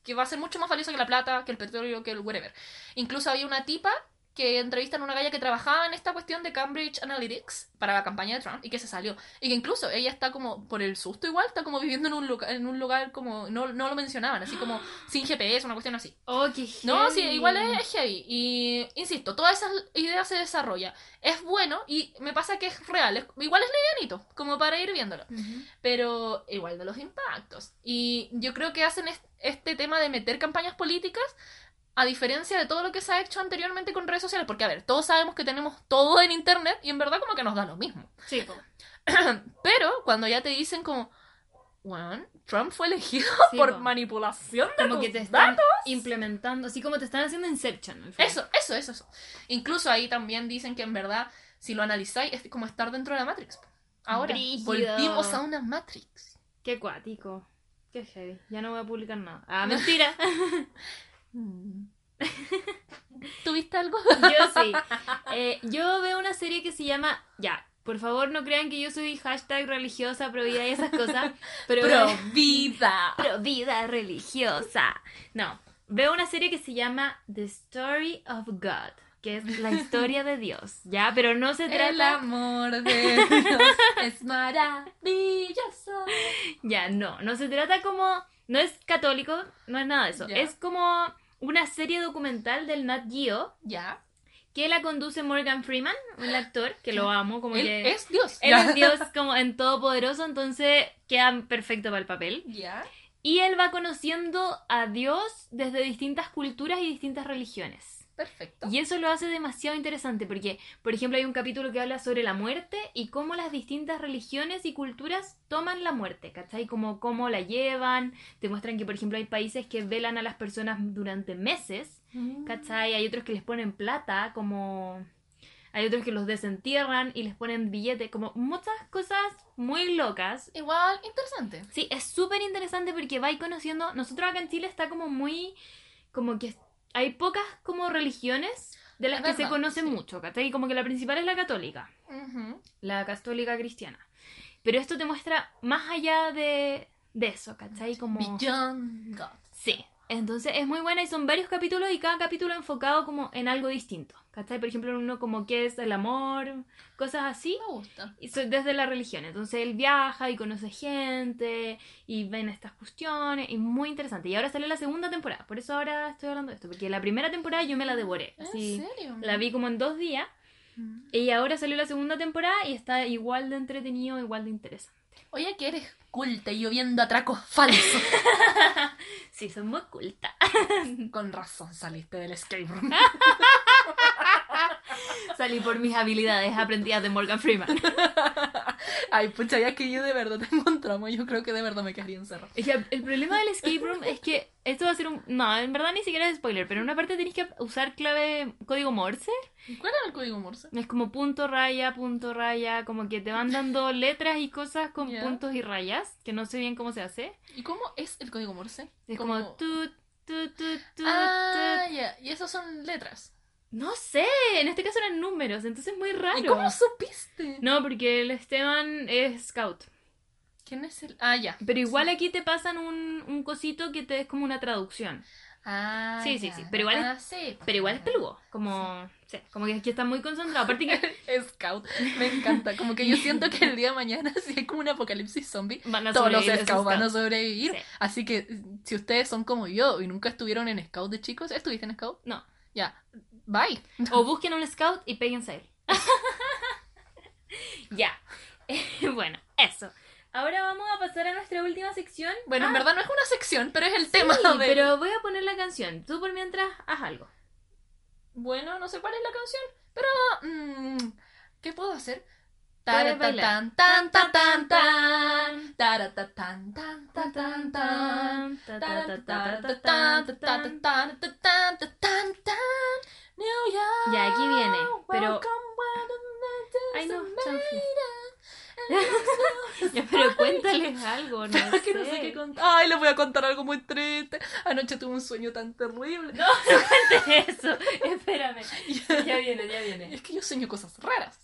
que va a ser mucho más valiosa que la plata, que el petróleo, que el whatever. Incluso había una tipa que entrevistan a una galla que trabajaba en esta cuestión de Cambridge Analytics para la campaña de Trump y que se salió. Y que incluso ella está como, por el susto igual, está como viviendo en un lugar, en un lugar como, no, no lo mencionaban, así como [gasps] sin GPS, una cuestión así. Oh, qué No, sí, igual es, heavy. Y insisto, todas esas ideas se desarrollan. Es bueno y me pasa que es real. es- igual es livianito, como para ir viéndolo. Pero igual de los impactos. Y yo creo que hacen es- este tema de meter campañas políticas a diferencia de todo lo que se ha hecho anteriormente con redes sociales. Porque, a ver, todos sabemos que tenemos todo en internet y en verdad como que nos da lo mismo. Sí. [clears throat] Pero cuando ya te dicen como, bueno, Trump fue elegido Sí, por po. manipulación de Como tus que te están datos. implementando, así como te están haciendo Inception. Eso, eso, eso, eso. Incluso ahí también dicen que en verdad, si lo analizáis, es como estar dentro de la Matrix. Ahora, Brígido. volvimos a una Matrix. Qué cuático. Qué heavy. Ya no voy a publicar nada. Ah, mentira. [laughs] [laughs] ¿Tuviste algo? yo sí. [laughs] Eh, yo veo una serie que se llama. Ya, por favor no crean que yo soy hashtag religiosa, pro vida y esas cosas. [laughs] Pero. Pro vida. Pro vida religiosa. No. Veo una serie que se llama The Story of God. Que es la historia de Dios. Ya, pero no se El trata. amor de Dios es maravilloso. Ya, no, no se trata como. No es católico, no es nada de eso. Ya. Es como una serie documental del Nat Geo Ya. que la conduce Morgan Freeman, un actor que lo amo, como Él que. es Dios. Él es Dios [laughs] como en todopoderoso, entonces queda perfecto para el papel. Ya. Y él va conociendo a Dios desde distintas culturas y distintas religiones. Perfecto. Y eso lo hace demasiado interesante porque, por ejemplo, hay un capítulo que habla sobre la muerte y cómo las distintas religiones y culturas toman la muerte, ¿cachai? Como cómo la llevan, te muestran que, por ejemplo, hay países que velan a las personas durante meses, Mm. ¿cachai? Hay otros que les ponen plata, como... Hay otros que los desentierran y les ponen billetes, como muchas cosas muy locas. Igual, interesante. Sí, es súper interesante porque vais conociendo. Nosotros acá en Chile está como muy. Como que hay pocas como religiones de las Es que se conocen sí. mucho, ¿cachai? Como que la principal es la católica, la católica cristiana. Pero esto te muestra más allá de, de eso, ¿cachai? Como. Beyond God. Sí. Entonces es muy buena y son varios capítulos y cada capítulo enfocado como en algo distinto. ¿Cachai? Por ejemplo, uno como qué es el amor, cosas así. Me gusta. Y desde la religión. Entonces él viaja y conoce gente y ven estas cuestiones y muy interesante. Y ahora sale la segunda temporada. Por eso ahora estoy hablando de esto. Porque la primera temporada yo me la devoré. ¿En Así, serio? la vi como en dos días. Mm. Y ahora salió la segunda temporada y está igual de entretenido, igual de interesante. Oye, que eres culta y yo viendo atracos falsos. [laughs] Sí, son muy culta. [laughs] Con razón saliste del escape room. [laughs] Salí por mis habilidades aprendidas de Morgan Freeman. Ay, pucha, ya que yo de verdad [laughs] tengo un trauma, yo creo que de verdad me quedaría encerrado. El problema del escape room es que esto va a ser un... No, en verdad ni siquiera es spoiler, pero en una parte tenés que usar clave código Morse. ¿Cuál era el código Morse? Es como punto, raya, punto, raya, como que te van dando [laughs] letras y cosas con puntos y rayas, que no sé bien cómo se hace. ¿Y cómo es el código Morse? Es como tut, tut, tut, tut, Ah, ya. Y esos son letras. No sé, en este caso eran números, entonces es muy raro. ¿Y cómo supiste? No, porque el Esteban es scout. ¿Quién es el...? Ah, ya. Pero igual aquí te pasan un, un cosito que te es como una traducción. Ah, Sí, sí, ya. sí, pero igual es- Ah, sí. Pero igual es peludo. Como, sí, como que aquí está muy concentrado. Aparte que [laughs] Scout. Me encanta. Como que yo siento que el día de mañana, [laughs] si hay como un apocalipsis zombie, van a todos los scouts esos van a sobrevivir. Sí. Así que si ustedes son como yo y nunca estuvieron en scout de chicos, ¿estuviste en scout? No. Ya. Bye. O busquen un scout y péguense a él. Ya. bueno, eso. Ahora vamos a pasar a nuestra última sección. Bueno, en Ah, verdad no es una sección, pero es el sí, tema de... pero voy a poner la canción. Tú por mientras haz algo. Bueno, no sé cuál es la canción, pero... mm, ¿Qué puedo hacer? Puedes bailar. Taratatan, tan, tan, tan, tan. Taratatan, tan, tan, tan, tan. New Ya, aquí viene. Pero. Ay, no, [laughs] ya, pero cuéntales algo, ¿no? [laughs] Sé. Que no sé qué contar. Ay, les voy a contar algo muy triste. Anoche tuve un sueño tan terrible. No, [laughs] no cuentes eso. Espérame. Ya viene, ya viene. Es que yo sueño cosas raras.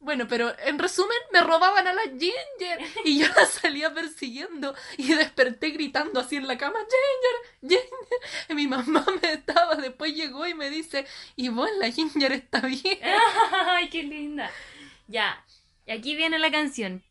Bueno, pero en resumen, me robaban a la Ginger y yo la salía persiguiendo y desperté gritando así en la cama, Ginger, Ginger. Y mi mamá [laughs] me estaba, después llegó y me dice, y vos, la Ginger está bien. [laughs] Ay, qué linda. Ya. Y aquí viene la canción.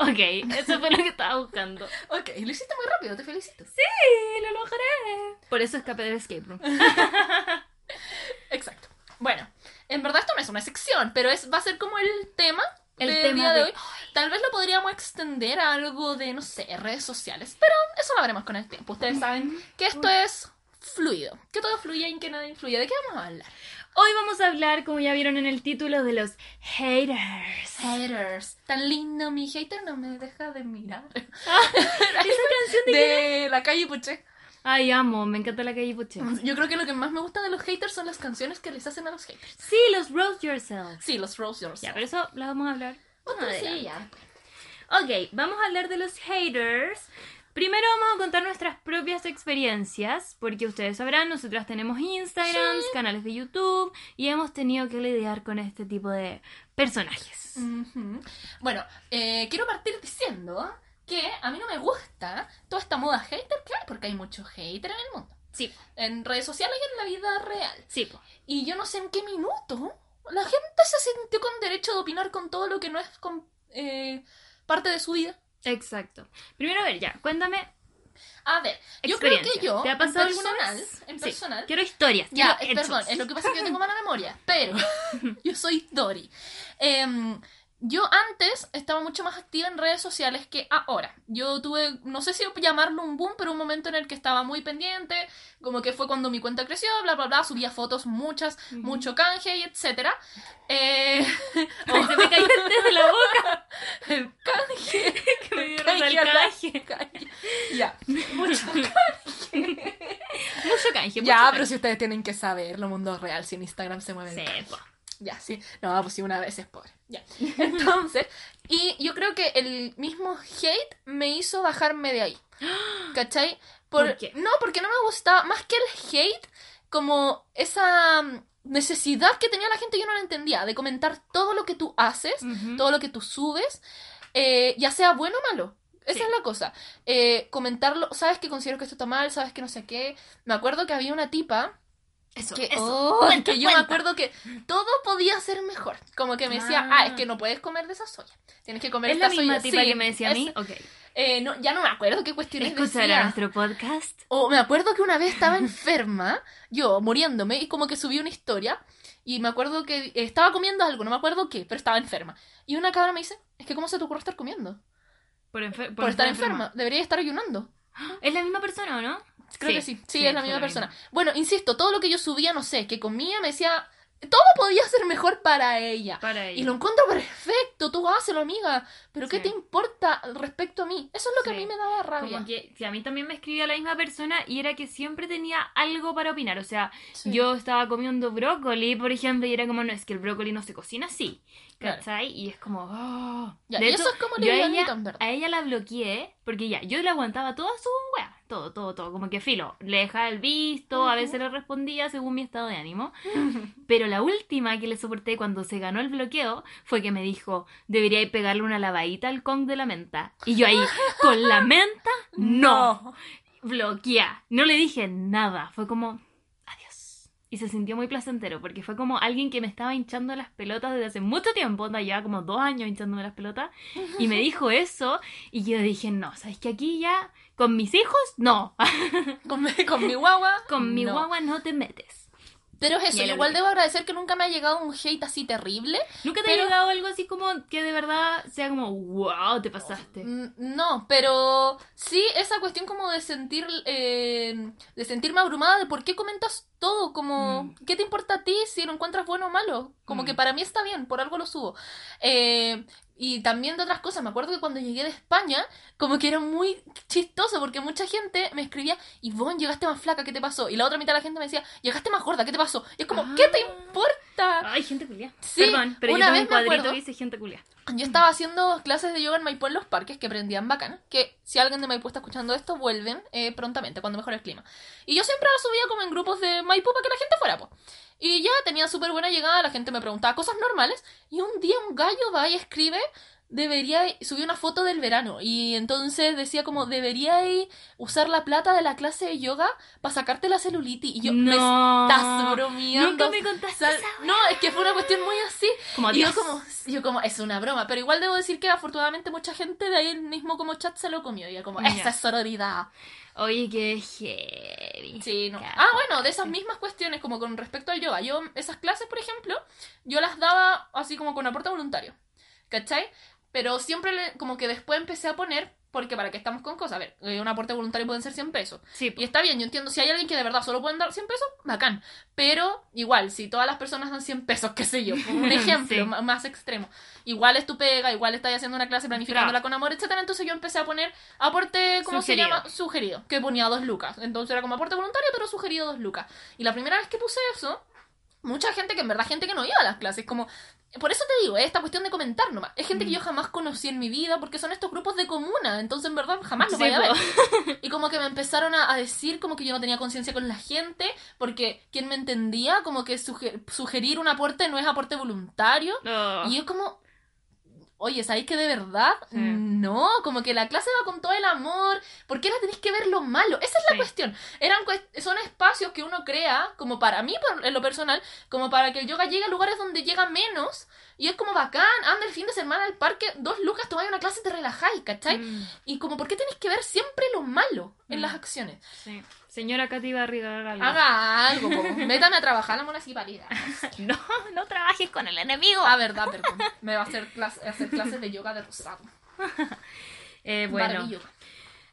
Ok, eso fue lo que estaba buscando. Ok, lo hiciste muy rápido, te felicito. Sí, lo logré. Por eso escapé del escape room. [laughs] Exacto. Bueno, en verdad esto no es una sección, pero es, va a ser como el tema El del tema día de, de hoy. Tal vez lo podríamos extender a algo de, no sé, redes sociales, pero eso lo veremos con el tiempo. Ustedes saben que esto es fluido, que todo fluye y que nada influye. ¿De qué vamos a hablar? Hoy vamos a hablar, como ya vieron en el título, de los haters. Haters. Tan lindo, mi hater no me deja de mirar. [laughs] Esa canción de... De la calle Puché. Ay, amo, me encanta la calle Puche. Yo creo que lo que más me gusta de los haters son las canciones que les hacen a los haters. Sí, los roast yourself. Sí, los Rose Yourself. Ya, pero eso la vamos a hablar. Más sí, ya. Ok, vamos a hablar de los haters. Primero vamos a contar nuestras propias experiencias, porque ustedes sabrán, nosotras tenemos Instagrams, canales de YouTube y hemos tenido que lidiar con este tipo de personajes. Bueno, eh, quiero partir diciendo que a mí no me gusta toda esta moda hater que hay, porque hay mucho hater en el mundo. Sí, En redes sociales y en la vida real. sí, po. Y yo no sé en qué minuto la gente se sintió con derecho de opinar con todo lo que no es con, eh, parte de su vida. Exacto. Primero, a ver, ya, cuéntame A ver, yo creo que yo, ¿Te ha pasado en alguna vez? en Sí. personal, Quiero historias, Ya, quiero eh, perdón, es lo que pasa que yo tengo mala memoria, pero [laughs] [laughs] yo soy Dori. Em, yo antes estaba mucho más activa en redes sociales que ahora. Yo tuve, no sé si llamarlo un boom, pero un momento en el que estaba muy pendiente, como que fue cuando mi cuenta creció, bla, bla, bla, subía fotos muchas, mucho canje y etcétera. Eh, [laughs] Ay, se me cayó el té de la boca. [laughs] el canje. [laughs] Que me dieron Canje al canje. canje. Ya, mucho Mucho canje, mucho Ya, canje. pero si ustedes tienen que saberlo, mundo real, si en Instagram se mueve el Sí, po. Ya, sí. No, pues sí, una vez es pobre. Ya. [laughs] Entonces, y yo creo que el mismo hate me hizo bajarme de ahí. ¿Cachai? ¿Por qué? No, porque no me gustaba, más que el hate, como esa mm, necesidad que tenía la gente, yo no la entendía, de comentar todo lo que tú haces, todo lo que tú subes, eh, ya sea bueno o malo. Esa Sí. es la cosa. Eh, comentarlo, sabes que considero que esto está mal, sabes que no sé qué. Me acuerdo que había una tipa Eso, que, eso. oh, Cuenta, que yo me cuenta. acuerdo que todo podía ser mejor. Como que me decía, Ah. ah, es que no puedes comer de esa soya. Tienes que comer ¿Es la esta misma soya. tipa Sí, que me decía a mí? es- Ok. eh, no, ya no me acuerdo qué cuestiones ¿Escuchará decía. nuestro podcast? O me acuerdo que una vez estaba enferma, [laughs] yo muriéndome, y como que subí una historia. Y me acuerdo que estaba comiendo algo, no me acuerdo qué, pero estaba enferma. Y una cabra me dice, es que ¿cómo se te ocurre estar comiendo? Por, enfer- Por, estar enferma. Debería estar ayunando. ¿Es la misma persona o no? Creo Sí, que sí, sí, sí, es la misma persona. Bueno, insisto, todo lo que yo subía, no sé, que comía, me decía, todo podía ser mejor para ella. Para ella. Y lo encuentro perfecto, tú hácelo, amiga. Pero ¿qué Sí. te importa respecto a mí? Eso es lo que a mí me daba rabia. Como que, que a mí también me escribía la misma persona y era que siempre tenía algo para opinar. O sea, Sí. yo estaba comiendo brócoli, por ejemplo, y era como, no, es que el brócoli no se cocina así. Claro. ¿Cachai? Y es como, oh. Ya, De y hecho, eso es como yo a ella, a ella la bloqueé porque ya, yo le aguantaba toda su wea, todo, todo, todo, como que filo, le dejaba el visto, a veces le respondía según mi estado de ánimo, [laughs] pero la última que le soporté cuando se ganó el bloqueo fue que me dijo, debería pegarle una lavadita al Kong de la menta. Y yo ahí, con la menta, [laughs] no, bloquea, no le dije nada, fue como, adiós. y se sintió muy placentero porque fue como alguien que me estaba hinchando las pelotas desde hace mucho tiempo, onda ya como dos años hinchándome las pelotas y me [laughs] dijo eso y yo dije, no, ¿sabes que aquí ya con mis hijos? No, [laughs] Con, mi- con mi guagua. con mi no. guagua no te metes. Pero es eso, igual debo agradecer que nunca me ha llegado un hate así terrible. ¿Nunca te ha llegado algo así como que de verdad sea como, wow, te pasaste? Mm, No, pero sí esa cuestión como de sentir, eh, de sentirme abrumada de por qué comentas todo, como, Mm. ¿qué te importa a ti si lo encuentras bueno o malo? Como Mm. que para mí está bien, por algo lo subo. Eh, y también de otras cosas, me acuerdo que cuando llegué de España, como que era muy chistoso porque mucha gente me escribía, Ivonne, llegaste más flaca, ¿qué te pasó? Y la otra mitad de la gente me decía, llegaste más gorda, ¿qué te pasó? Y es como, ¿qué te Ah. importa? Ay, gente culia. Sí, Perdón, pero una yo vez un me acuerdo- que dice gente culia. Yo estaba haciendo clases de yoga en Maipú en los parques que aprendían bacán. Que si alguien de Maipú está escuchando esto, vuelven eh, prontamente, cuando mejore el clima. Y yo siempre lo subía como en grupos de Maipú para que la gente fuera, pues. Y ya tenía súper buena llegada, la gente me preguntaba cosas normales. Y un día un gallo va y escribe, debería, subí una foto del verano. Y entonces decía como, debería usar la plata de la clase de yoga para sacarte la celulitis. Y yo, me no. estás bromeando. Nunca me contaste esa No, es que fue una cuestión muy así. Como Y yo como, yo como, es una broma, pero igual debo decir que afortunadamente mucha gente de ahí mismo como chat se lo comió. Y yo como, esa es sororidad. Oye, qué heavy. Sí, no. Ah, bueno, de esas mismas cuestiones como con respecto al yoga. Yo, esas clases, por ejemplo, yo las daba así como con aporte voluntario. ¿Cachai? Pero siempre le- como que después empecé a poner, porque para qué estamos con cosas, a ver, eh, un aporte voluntario pueden ser 100 pesos. Sí, Y está bien, yo entiendo, si hay alguien que de verdad solo pueden dar 100 pesos, bacán. Pero igual, si todas las personas dan 100 pesos, [laughs] qué sé yo, [laughs] un ejemplo Sí. más extremo. Igual es tu pega, igual estás haciendo una clase planificándola con amor, etcétera Entonces yo empecé a poner aporte, ¿cómo Sugerido. se llama? Sugerido. Que ponía dos lucas. Entonces era como aporte voluntario, pero sugerido dos lucas. Y la primera vez que puse eso, mucha gente que en verdad, gente que no iba a las clases, como... Por eso te digo, es esta cuestión de comentar nomás. Es gente que Mm. yo jamás conocí en mi vida porque son estos grupos de comuna. Entonces, en verdad, jamás lo Sí, vaya a ver. Y como que me empezaron a, a decir como que yo no tenía conciencia con la gente, porque quien me entendía, como que suge- sugerir un aporte no es aporte voluntario. Oh. Y yo como, oye, ¿sabéis que de verdad? Sí. No, como que la clase va con todo el amor. ¿Por qué la tenéis que ver lo malo? Esa es la Sí. cuestión. Eran son espacios que uno crea, como para mí, por- en lo personal, como para que el yoga llegue a lugares donde llega menos. Y es como bacán, anda el fin de semana al parque, dos lucas, tomáis una clase y te relajáis, ¿cachai? Mm, Y como, ¿por qué tenéis que ver siempre lo malo en Mm. las acciones? sí. Señora Katy Barriga, haga algo. Haga algo, po. métame a trabajar a la municipalidad. [laughs] No, no trabajes con el enemigo. Ah, verdad, perdón. Me va a hacer, clase- hacer clases de yoga de rosado. [laughs] Eh, bueno,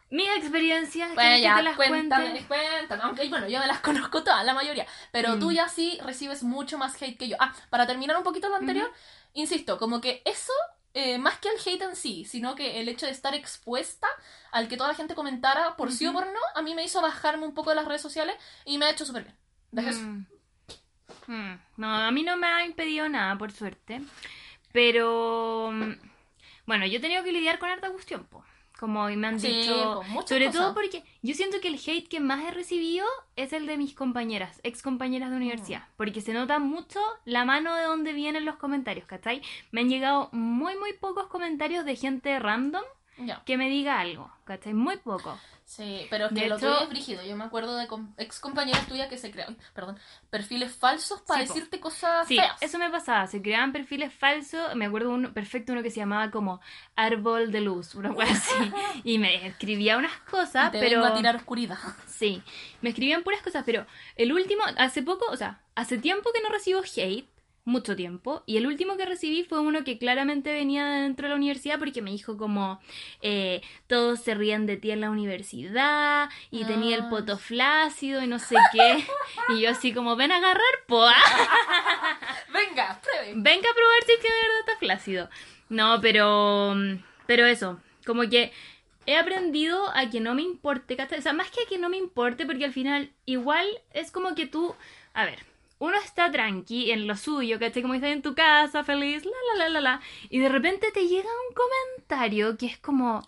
mi experiencia, Bueno, ¿quieres que te ya, las cuéntame, cuente? cuéntame. Aunque, bueno, yo me las [laughs] conozco todas, la mayoría. Pero Mm. tú ya sí recibes mucho más hate que yo. Ah, para terminar un poquito lo anterior, insisto, como que eso, eh, más que el hate en sí, sino que el hecho de estar expuesta al que toda la gente comentara por sí o por no, a mí me hizo bajarme un poco de las redes sociales y me ha hecho súper bien. Mm. Mm. No, a mí no me ha impedido nada, por suerte. Pero, mm, bueno, yo he tenido que lidiar con harta cuestión, po. Como me han Sí, dicho. Sobre cosas. todo porque yo siento que el hate que más he recibido es el de mis compañeras, ex compañeras de universidad. Mm. Porque se nota mucho la mano de donde vienen los comentarios, ¿cachai? Me han llegado muy, muy pocos comentarios de gente random Que me diga algo, ¿cachai? Muy poco. Sí, pero es que De lo hecho- tuyo es brígido. Yo me acuerdo de ex compañeras tuyas que se crean, perdón, perfiles falsos para Sí, decirte cosas Sí, feas. eso me pasaba. Se creaban perfiles falsos. Me acuerdo uno perfecto uno que se llamaba como Árbol de Luz, una cosa así. [laughs] Y me escribía unas cosas, Y te pero. vengo a tirar oscuridad. [laughs] Sí, me escribían puras cosas, pero el último, hace poco, o sea, hace tiempo que no recibo hate, mucho tiempo, y el último que recibí fue uno que claramente venía de dentro de la universidad porque me dijo como, eh, todos se rían de ti en la universidad, y tenía el Ay. poto flácido y no sé qué, [laughs] y yo así como, ven a agarrar, poa. [laughs] Venga, pruebe. Venga a probar si es que de verdad está flácido. No, pero. Pero eso. Como que he aprendido a que no me importe, ¿cachai? O sea, más que a que no me importe, porque al final, igual es como que tú. A ver. Uno está tranqui en lo suyo, ¿cachai? Como está en tu casa, feliz, la la la la la. Y de repente te llega un comentario que es como.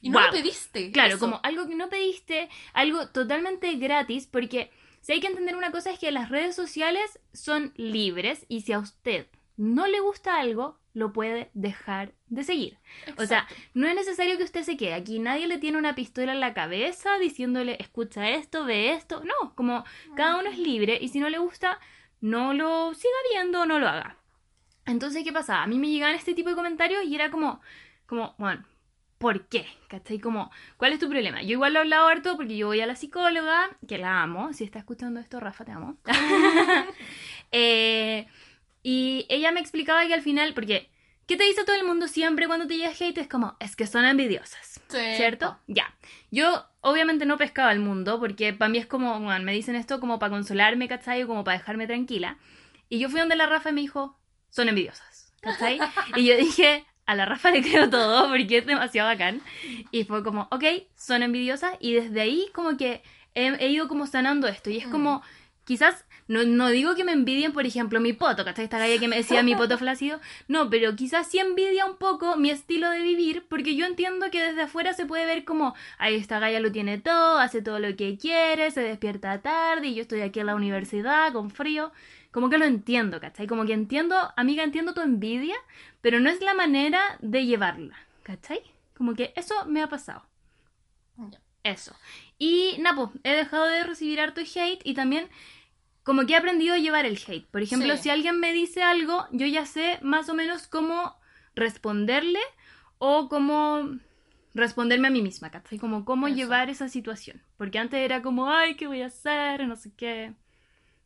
Y no Wow. lo pediste. Claro, eso. como algo que no pediste, algo totalmente gratis, porque si hay que entender una cosa es que las redes sociales son libres y si a usted no le gusta algo, lo puede dejar de seguir. O sea, Exacto. no es necesario que usted se quede. Aquí nadie le tiene una pistola en la cabeza diciéndole, escucha esto, ve esto. No, como cada uno es libre y si no le gusta, no lo siga viendo o no lo haga. Entonces, ¿qué pasa? A mí me llegaban este tipo de comentarios y era como, como, bueno, ¿por qué? ¿Cachai? Como, ¿cuál es tu problema? Yo igual lo he hablado harto porque yo voy a la psicóloga, que la amo. Si está escuchando esto, Rafa, te amo. [laughs] [laughs] Eh, y ella me explicaba que al final, porque, ¿qué te dice todo el mundo siempre cuando te llega hate? Es como, es que son envidiosas. Sí, ¿Cierto? Ya. Yo obviamente no pescaba el mundo porque para mí es como, me dicen esto como para consolarme, ¿cachai? O como para dejarme tranquila. Y yo fui donde la Rafa y me dijo, son envidiosas, ¿cachai? [laughs] y yo dije, a la Rafa le creo todo porque es demasiado bacán. Y fue como, ok, son envidiosas. Y desde ahí como que he, he ido como sanando esto. Y es Mm. como, quizás, no, no digo que me envidien, por ejemplo, mi poto, ¿cachai? Esta galla que me decía mi poto flácido. No, pero quizás sí envidia un poco mi estilo de vivir, porque yo entiendo que desde afuera se puede ver como, ay, esta galla lo tiene todo, hace todo lo que quiere, se despierta tarde y yo estoy aquí en la universidad con frío. Como que lo entiendo, ¿cachai? Como que entiendo, amiga, entiendo tu envidia, pero no es la manera de llevarla, ¿cachai? Como que eso me ha pasado. Eso. Y pues, he dejado de recibir harto hate y también como que he aprendido a llevar el hate. Por ejemplo, Sí. si alguien me dice algo, yo ya sé más o menos cómo responderle o cómo responderme a mí misma, ¿cachai? Como cómo Eso. llevar esa situación. Porque antes era como, ay, ¿qué voy a hacer? No sé qué.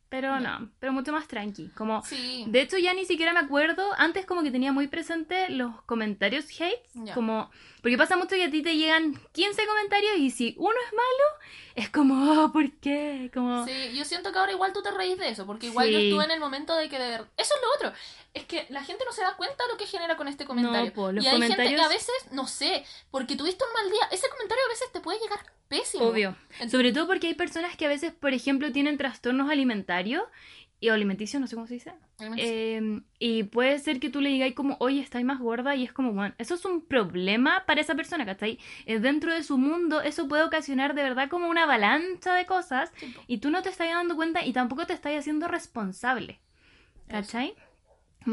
Pero no, pero mucho más tranqui. Como, Sí. de hecho, ya ni siquiera me acuerdo. Antes como que tenía muy presente los comentarios hates. Como, porque pasa mucho que a ti te llegan 15 comentarios y si uno es malo, es como, oh, ¿por qué? Como, Sí, yo siento que ahora igual tú te reís de eso, porque igual yo estuve en el momento de que de verdad... Eso es lo otro, es que la gente no se da cuenta de lo que genera con este comentario. No, po, los y hay gente que comentarios- a veces, no sé, porque tuviste un mal día, ese comentario a veces te puede llegar pésimo. obvio. Sobre todo porque hay personas que a veces, por ejemplo, tienen trastornos alimentarios y alimenticios, no sé cómo se dice. Eh, y puede ser que tú le digáis como, oye, estáis más gorda y es como, bueno, eso es un problema para esa persona, ¿cachai? Eh, dentro de su mundo eso puede ocasionar de verdad como una avalancha de cosas Sí, y tú no te estás dando cuenta y tampoco te estás haciendo responsable, ¿cachai?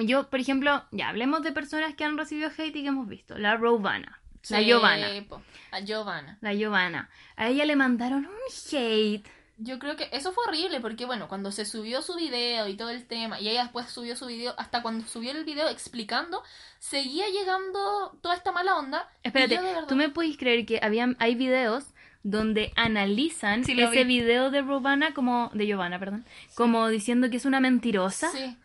Yo, por ejemplo, ya hablemos de personas que han recibido hate y que hemos visto. La Rovana, la Sí, Giovanna, po, A Giovanna. la Giovanna. A ella le mandaron un hate. Yo creo que eso fue horrible porque, bueno, cuando se subió su video y todo el tema, y ella después subió su video, hasta cuando subió el video explicando, seguía llegando toda esta mala onda. Espérate, verdad- ¿tú me puedes creer que habían, hay videos donde analizan Sí, ese vi. video de Giovanna como de Giovanna, perdón, como diciendo que es una mentirosa? Sí.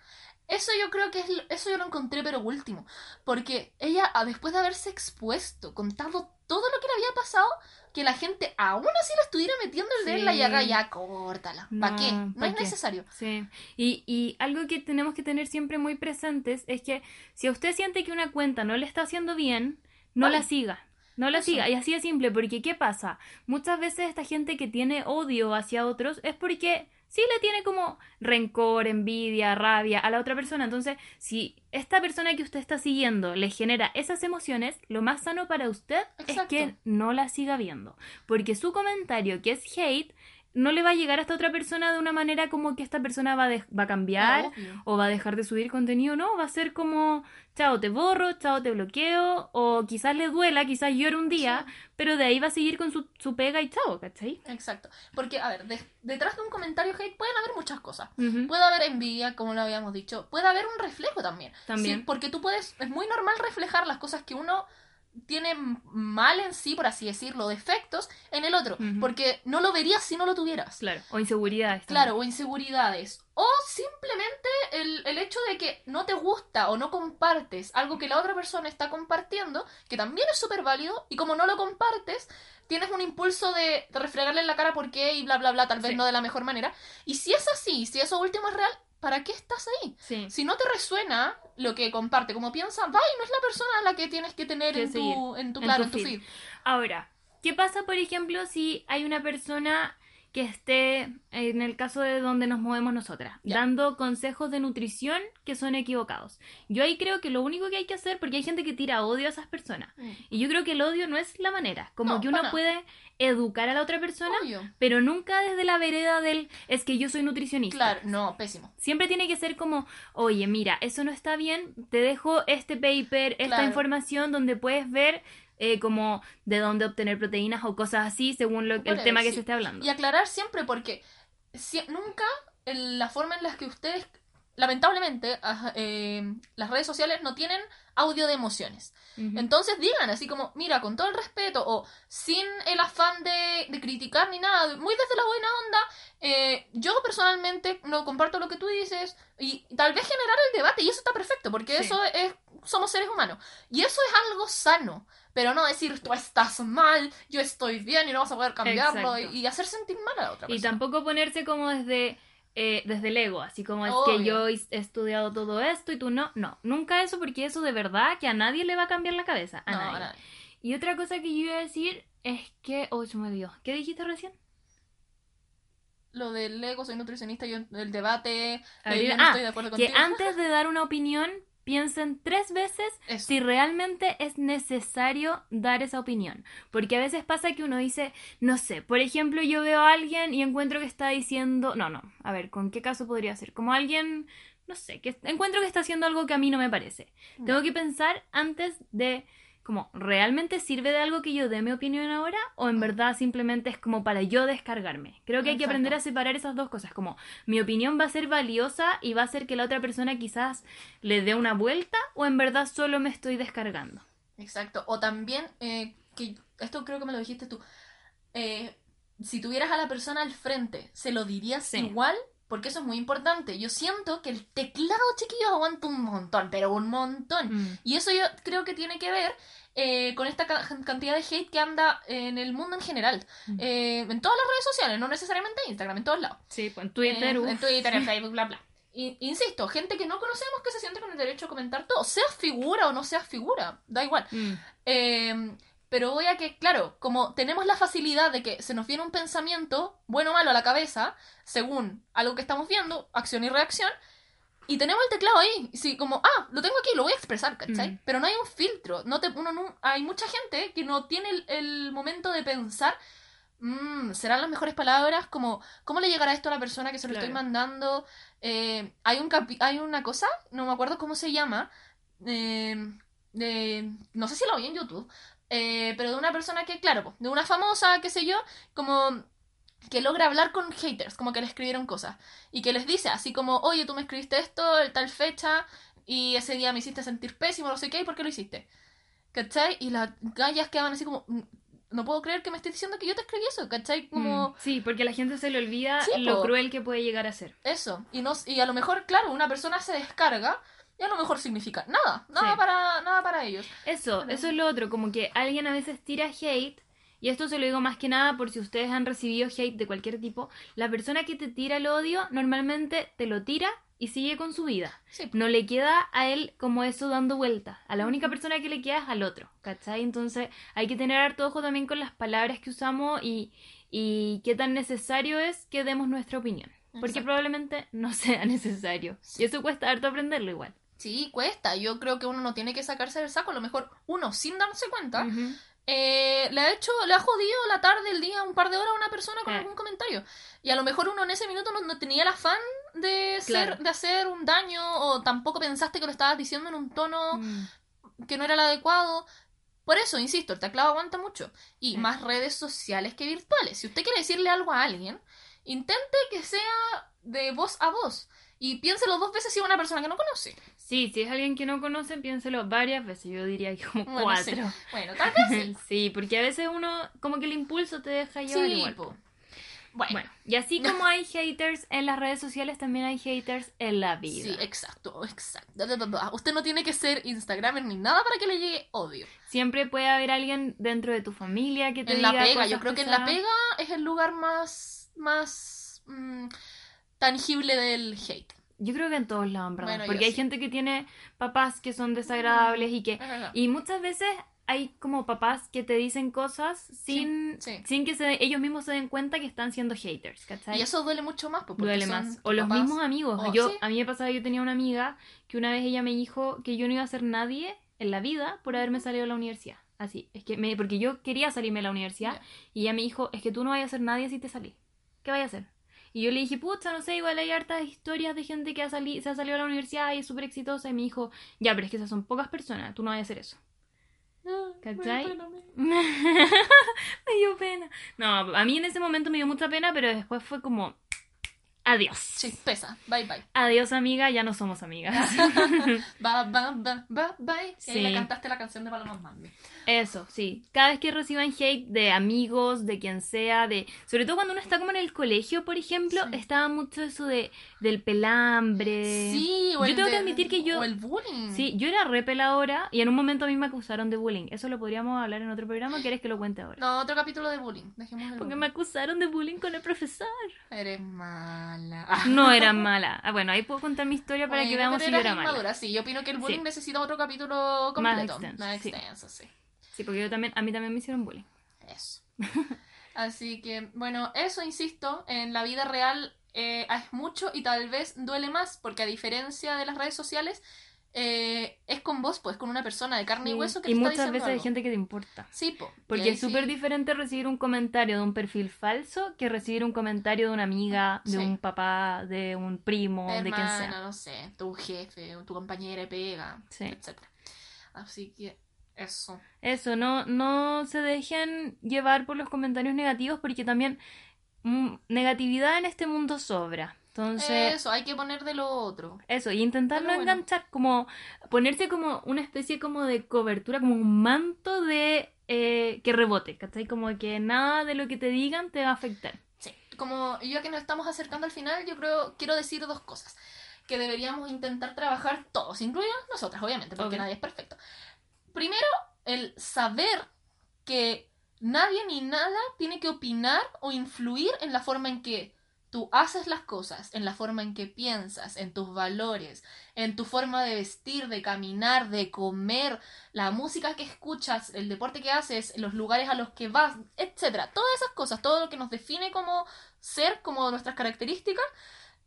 Eso yo creo que es lo- eso yo lo encontré pero último, porque ella después de haberse expuesto, contado todo lo que le había pasado, que la gente aún así la estuviera metiendo el dedo en la llaga, ya córtala. ¿Para No, qué? No ¿pa' es qué? necesario. Sí, y, y algo que tenemos que tener siempre muy presentes es que si usted siente que una cuenta no le está haciendo bien, no Vale. la siga. No la siga, y así de simple, porque ¿qué pasa? Muchas veces esta gente que tiene odio hacia otros es porque sí le tiene como rencor, envidia, rabia a la otra persona. Entonces, si esta persona que usted está siguiendo le genera esas emociones, lo más sano para usted es que no la siga viendo. Porque su comentario, que es hate, no le va a llegar a esta otra persona de una manera como que esta persona va, de- va a cambiar Obvio. o va a dejar de subir contenido, no, va a ser como, chao, te borro, chao, te bloqueo, o quizás le duela, quizás llore un día, pero de ahí va a seguir con su, su pega y chao, ¿cachai? Exacto. Porque, a ver, de- detrás de un comentario hate pueden haber muchas cosas. Puede haber envidia, como lo habíamos dicho. Puede haber un reflejo también. También. Sí, porque tú puedes, es muy normal reflejar las cosas que uno tiene mal en sí, por así decirlo, defectos, en el otro. Porque no lo verías si no lo tuvieras. Claro, o inseguridades. Claro, o inseguridades. O simplemente el, el hecho de que no te gusta o no compartes algo que la otra persona está compartiendo, que también es súper válido, y como no lo compartes, tienes un impulso de, de refregarle en la cara por qué y bla, bla, bla, tal vez Sí. no de la mejor manera. Y si es así, si eso último es real, ¿para qué estás ahí? Sí. Si no te resuena lo que comparte, como piensa, va y no es la persona a la que tienes que tener Que en tu, en tu, en claro, tu en tu feed. Ahora, ¿qué pasa, por ejemplo, si hay una persona que esté en el caso de donde nos movemos nosotras, dando consejos de nutrición que son equivocados. Yo ahí creo que lo único que hay que hacer, porque hay gente que tira odio a esas personas, y yo creo que el odio no es la manera, como No, que uno puede educar a la otra persona, Obvio. pero nunca desde la vereda del es que yo soy nutricionista. Claro, no, pésimo. Siempre tiene que ser como, oye, mira, eso no está bien, te dejo este paper, esta Claro. información donde puedes ver eh, como de dónde obtener proteínas o cosas así según lo, el tema que eso. se esté hablando. Y aclarar siempre porque si- nunca en la forma en la que ustedes, lamentablemente, eh, las redes sociales no tienen audio de emociones. Ujú. Entonces digan así como, mira, con todo el respeto o sin el afán de, de criticar ni nada, muy desde la buena onda, eh, yo personalmente no comparto lo que tú dices y tal vez generar el debate y eso está perfecto porque Sí. eso es, somos seres humanos y eso es algo sano. Pero no decir tú estás mal, yo estoy bien y no vas a poder cambiarlo y, y hacer sentir mal a la otra Y persona. tampoco ponerse como desde, eh, desde el ego, así como es que yo he estudiado todo esto y tú no. No, nunca eso porque eso de verdad que a nadie le va a cambiar la cabeza. A No, nadie. Y otra cosa que yo iba a decir es que... Oh, se me olvidó. ¿Qué dijiste recién? Lo del ego, soy nutricionista, yo el debate, eh, yo no ah, estoy de acuerdo Que contigo. antes de dar una opinión piensen tres veces Eso. si realmente es necesario dar esa opinión. Porque a veces pasa que uno dice, no sé, por ejemplo, yo veo a alguien y encuentro que está diciendo, no, no, a ver, ¿con qué caso podría ser? Como alguien, no sé, que encuentro que está haciendo algo que a mí no me parece. Tengo que pensar antes de, como, ¿realmente sirve de algo que yo dé mi opinión ahora? ¿O en verdad simplemente es como para yo descargarme? Creo que hay que Exacto. aprender a separar esas dos cosas, como mi opinión va a ser valiosa y va a hacer que la otra persona quizás le dé una vuelta o en verdad solo me estoy descargando. Exacto. O también, eh, que esto creo que me lo dijiste tú, eh, si tuvieras a la persona al frente, ¿se lo dirías Sí. igual? Porque eso es muy importante. Yo siento que el teclado, chiquillos, aguanta un montón, pero un montón. Mm. Y eso yo creo que tiene que ver eh, con esta ca- cantidad de hate que anda en el mundo en general. Mm. Eh, en todas las redes sociales, no necesariamente en Instagram, en todos lados. Sí, pues en Twitter, Eh, en Twitter, en [laughs] Facebook, bla, bla. Y- insisto, gente que no conocemos que se siente con el derecho a comentar todo, seas figura o no seas figura, da igual. Mm. Pero voy a que, claro, como tenemos la facilidad de que se nos viene un pensamiento, bueno o malo, a la cabeza, según algo que estamos viendo, acción y reacción, y tenemos el teclado ahí, sí, como, ah, lo tengo aquí, lo voy a expresar, ¿cachai? Mm. Pero no hay un filtro, no te, uno no- hay mucha gente que no tiene el, el momento de pensar, "Mm, ¿serán las mejores palabras? Como, ¿Cómo le llegará esto a la persona que se lo estoy mandando? Eh, hay, un capi- hay una cosa, no me acuerdo cómo se llama, eh, de, no sé si lo vi en YouTube, eh, pero de una persona que, claro, de una famosa, qué sé yo, como que logra hablar con haters, como que le escribieron cosas, y que les dice así como, oye, tú me escribiste esto, tal fecha, y ese día me hiciste sentir pésimo, no sé qué, ¿y por qué lo hiciste? ¿Cachai? Y las gallas quedaban así como, "Mm, no puedo creer que me estés diciendo que yo te escribí eso, ¿cachai? Como... Mm. Sí, porque a la gente se le olvida Sí, lo po. cruel que puede llegar a ser. Eso. Y, no, y a lo mejor, claro, una persona se descarga y a lo mejor significa nada. Nada, Sí. para, nada para ellos. Eso, eso es lo otro, como que alguien a veces tira hate, y esto se lo digo más que nada por si ustedes han recibido hate de cualquier tipo, la persona que te tira el odio normalmente te lo tira y sigue con su vida. Sí. No le queda a él como eso dando vuelta. A la única persona que le queda es al otro, ¿cachai? Entonces hay que tener harto ojo también con las palabras que usamos y, y qué tan necesario es que demos nuestra opinión. Porque Exacto. probablemente no [laughs] sea necesario. Y eso cuesta harto aprenderlo igual. Sí, cuesta. Yo creo que uno no tiene que sacarse del saco. A lo mejor uno, sin darse cuenta, eh, le ha hecho, le ha jodido la tarde, el día, un par de horas a una persona con Eh. algún comentario. Y a lo mejor uno en ese minuto no, no tenía el afán de, ser, de hacer un daño o tampoco pensaste que lo estabas diciendo en un tono Mm. que no era el adecuado. Por eso, insisto, el teclado aguanta mucho. Y Sí. más redes sociales que virtuales. Si usted quiere decirle algo a alguien, intente que sea de voz a voz. Y piénselo dos veces si es una persona que no conoce. Sí, si es alguien que no conoce, piénselo varias veces. Yo diría que como Bueno, cuatro. sí. Bueno, tal vez sí. [laughs] Sí, porque a veces uno, como que el impulso te deja llevar Sí, igual. po. Bueno, Bueno, y así como hay haters en las redes sociales, también hay haters en la vida. sí, exacto, exacto. Usted no tiene que ser Instagramer ni nada para que le llegue odio. Siempre puede haber alguien dentro de tu familia que te En la diga pega, cosas yo creo que en la pega es el lugar más, más mm, tangible del hate. Yo creo que en todos lados, en verdad. Bueno, porque hay sí. gente que tiene papás que son desagradables y que... Y muchas veces hay como papás que te dicen cosas sin, sí. sin que se- ellos mismos se den cuenta que están siendo haters, ¿cachai? Y eso duele mucho más, pues, porque duele más. O los mismos amigos. Yo. A mí me pasaba, yo tenía una amiga que una vez ella me dijo que yo no iba a ser nadie en la vida por haberme salido de la universidad. Así, es que me, porque yo quería salirme de la universidad y ella me dijo, es que tú no vayas a ser nadie si te salís. ¿Qué vayas a hacer? Y yo le dije, pucha, no sé, igual hay hartas historias de gente que ha sali- se ha salido de la universidad y es súper exitosa. Y me dijo, ya, pero es que esas son pocas personas, tú no vayas a hacer eso. Ah, ¿Cachai? me da pena a me dio pena. No, a mí en ese momento me dio mucha pena, pero después fue como, adiós. Sí, pesa. Bye, bye. Adiós amiga, ya no somos amigas. [laughs] [laughs] Ba, ba, ba, ba, bye. Y ahí Sí. le cantaste la canción de Paloma Mami. Eso, sí. Cada vez que reciban hate de amigos, de quien sea, de... Sobre todo cuando uno está como en el colegio, por ejemplo, Sí. estaba mucho eso de del pelambre. Sí, o Yo el tengo que admitir que yo- O el bullying. Sí, yo era re peladora y en un momento a mí me acusaron de bullying. Eso lo podríamos hablar en otro programa, ¿quieres que lo cuente ahora? No, otro capítulo de bullying. Dejemos el Porque bullying. me acusaron de bullying con el profesor. Eres mala. No era [laughs] mala. Ah, bueno, ahí puedo contar mi historia para que veamos si yo era mala. Sí, yo opino que el bullying Sí. necesita otro capítulo completo. extenso, Más sí. extenso, sí. Sí, porque yo también, a mí también me hicieron bullying. Eso. [laughs] Así que, bueno, eso insisto, en la vida real eh, es mucho y tal vez duele más, porque a diferencia de las redes sociales, eh, es con vos, pues, con una persona de carne y hueso que y te muchas veces hay gente que te importa. Sí, po. Porque es súper sí. diferente recibir un comentario de un perfil falso que recibir un comentario de una amiga, de Sí. un papá, de un primo, de quien Hermana, sea. no sé, tu jefe, tu compañera de pega, etc. Así que, eso. Eso, no, no se dejen llevar por los comentarios negativos porque también mm, negatividad en este mundo sobra. Entonces, Eso, hay que poner de lo otro. Eso, y intentar no bueno. enganchar, como ponerse como una especie como de cobertura, como un manto de eh, que rebote, ¿cachai? Como que nada de lo que te digan te va a afectar. Sí, como ya que nos estamos acercando al final, yo creo, quiero decir dos cosas. Que deberíamos intentar trabajar todos, incluidas nosotras, obviamente, porque Obvio. nadie es perfecto. Primero, el saber que nadie ni nada tiene que opinar o influir en la forma en que tú haces las cosas, en la forma en que piensas, en tus valores, en tu forma de vestir, de caminar, de comer, la música que escuchas, el deporte que haces, los lugares a los que vas, etcétera. Todas esas cosas, todo lo que nos define como ser, como nuestras características,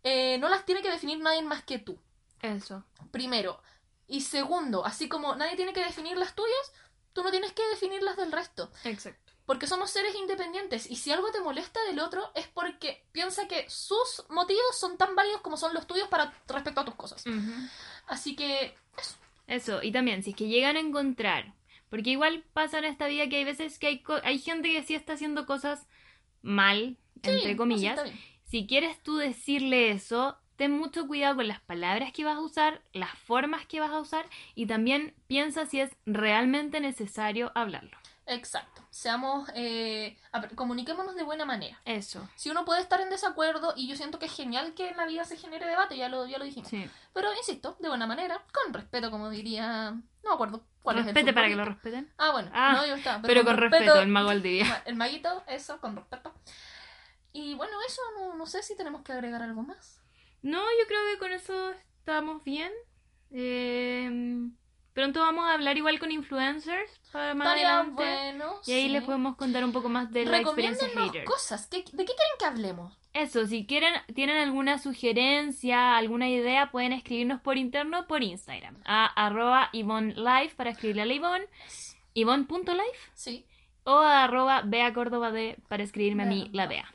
eh, no las tiene que definir nadie más que tú. Eso. Primero. Y segundo, así como nadie tiene que definir las tuyas, tú no tienes que definir las del resto. Exacto. Porque somos seres independientes y si algo te molesta del otro es porque piensa que sus motivos son tan válidos como son los tuyos para respecto a tus cosas. Así que eso. Eso, y también, si es que llegan a encontrar, porque igual pasa en esta vida que hay veces que hay, co- hay gente que sí está haciendo cosas mal, entre comillas. Si quieres tú decirle eso, ten mucho cuidado con las palabras que vas a usar, las formas que vas a usar y también piensa si es realmente necesario hablarlo. Exacto. Seamos, eh, comuniquémonos de buena manera. Eso. Si uno puede estar en desacuerdo, y yo siento que es genial que en la vida se genere debate, ya lo, ya lo dijimos. Sí. Pero insisto, de buena manera, con respeto, como diría. No me acuerdo cuál es el Respete para que lo respeten. Ah, bueno, Ah, no, yo. Pero, con respeto, el mago al día. El maguito, eso, con respeto. Y bueno, eso, no, no sé si tenemos que agregar algo más. No, yo creo que con eso estamos bien. Eh, pronto vamos a hablar igual con influencers para más Estaría adelante. bueno. Y ahí sí. les podemos contar un poco más de la experiencia hater. cosas. ¿Qué- ¿De qué quieren que hablemos? Eso, si quieren, tienen alguna sugerencia, alguna idea, pueden escribirnos por interno por Instagram. A arroba Live para escribirle a la Ivonne. Ivonne.live Sí. o a arroba Bea Córdoba D para escribirme a mí, la Bea.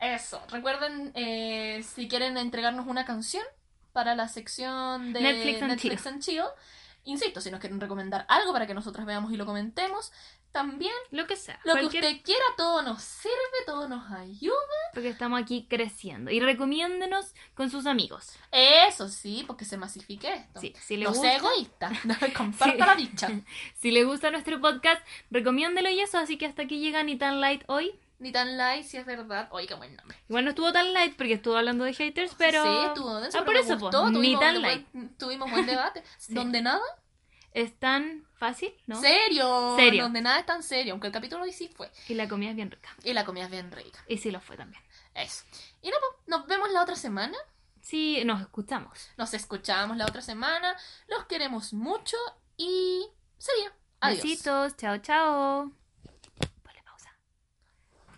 Eso. Recuerden, eh, si quieren entregarnos una canción para la sección de Netflix and Netflix and Chill. Insisto, si nos quieren recomendar algo para que nosotras veamos y lo comentemos. También, Lo que sea. lo cualquier- que usted quiera, todo nos sirve, todo nos ayuda. Porque estamos aquí creciendo. Y recomiéndenos con sus amigos. Eso sí, porque se masifique esto. Sí, si le no gusta, sea egoísta. [laughs] No, comparta Sí. la dicha. [laughs] si le gusta nuestro podcast, recomiéndelo y eso. Así que hasta aquí llega Ni tan light hoy. Ni tan light si es verdad. Oye, qué buen nombre. Igual no estuvo tan light porque estuvo hablando de haters, pero. Sí, estuvo denso, Ah, pero por eso, pues, ni tuvimos tan buen- light. Tuvimos buen debate. [laughs] Donde nada, Es tan fácil, ¿no? serio. Serio. Donde nada es tan serio, aunque el capítulo hoy sí fue. Y la comida es bien rica. Y la comida es bien rica. Y sí lo fue también. Eso. Y no, pues, nos vemos la otra semana. Sí, nos escuchamos. Nos escuchamos la otra semana. Los queremos mucho y sería. Adiós. Besitos, chao, chao.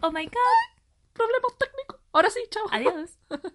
Oh my god. Problemas técnicos. Ahora sí, chao. Adiós. [laughs]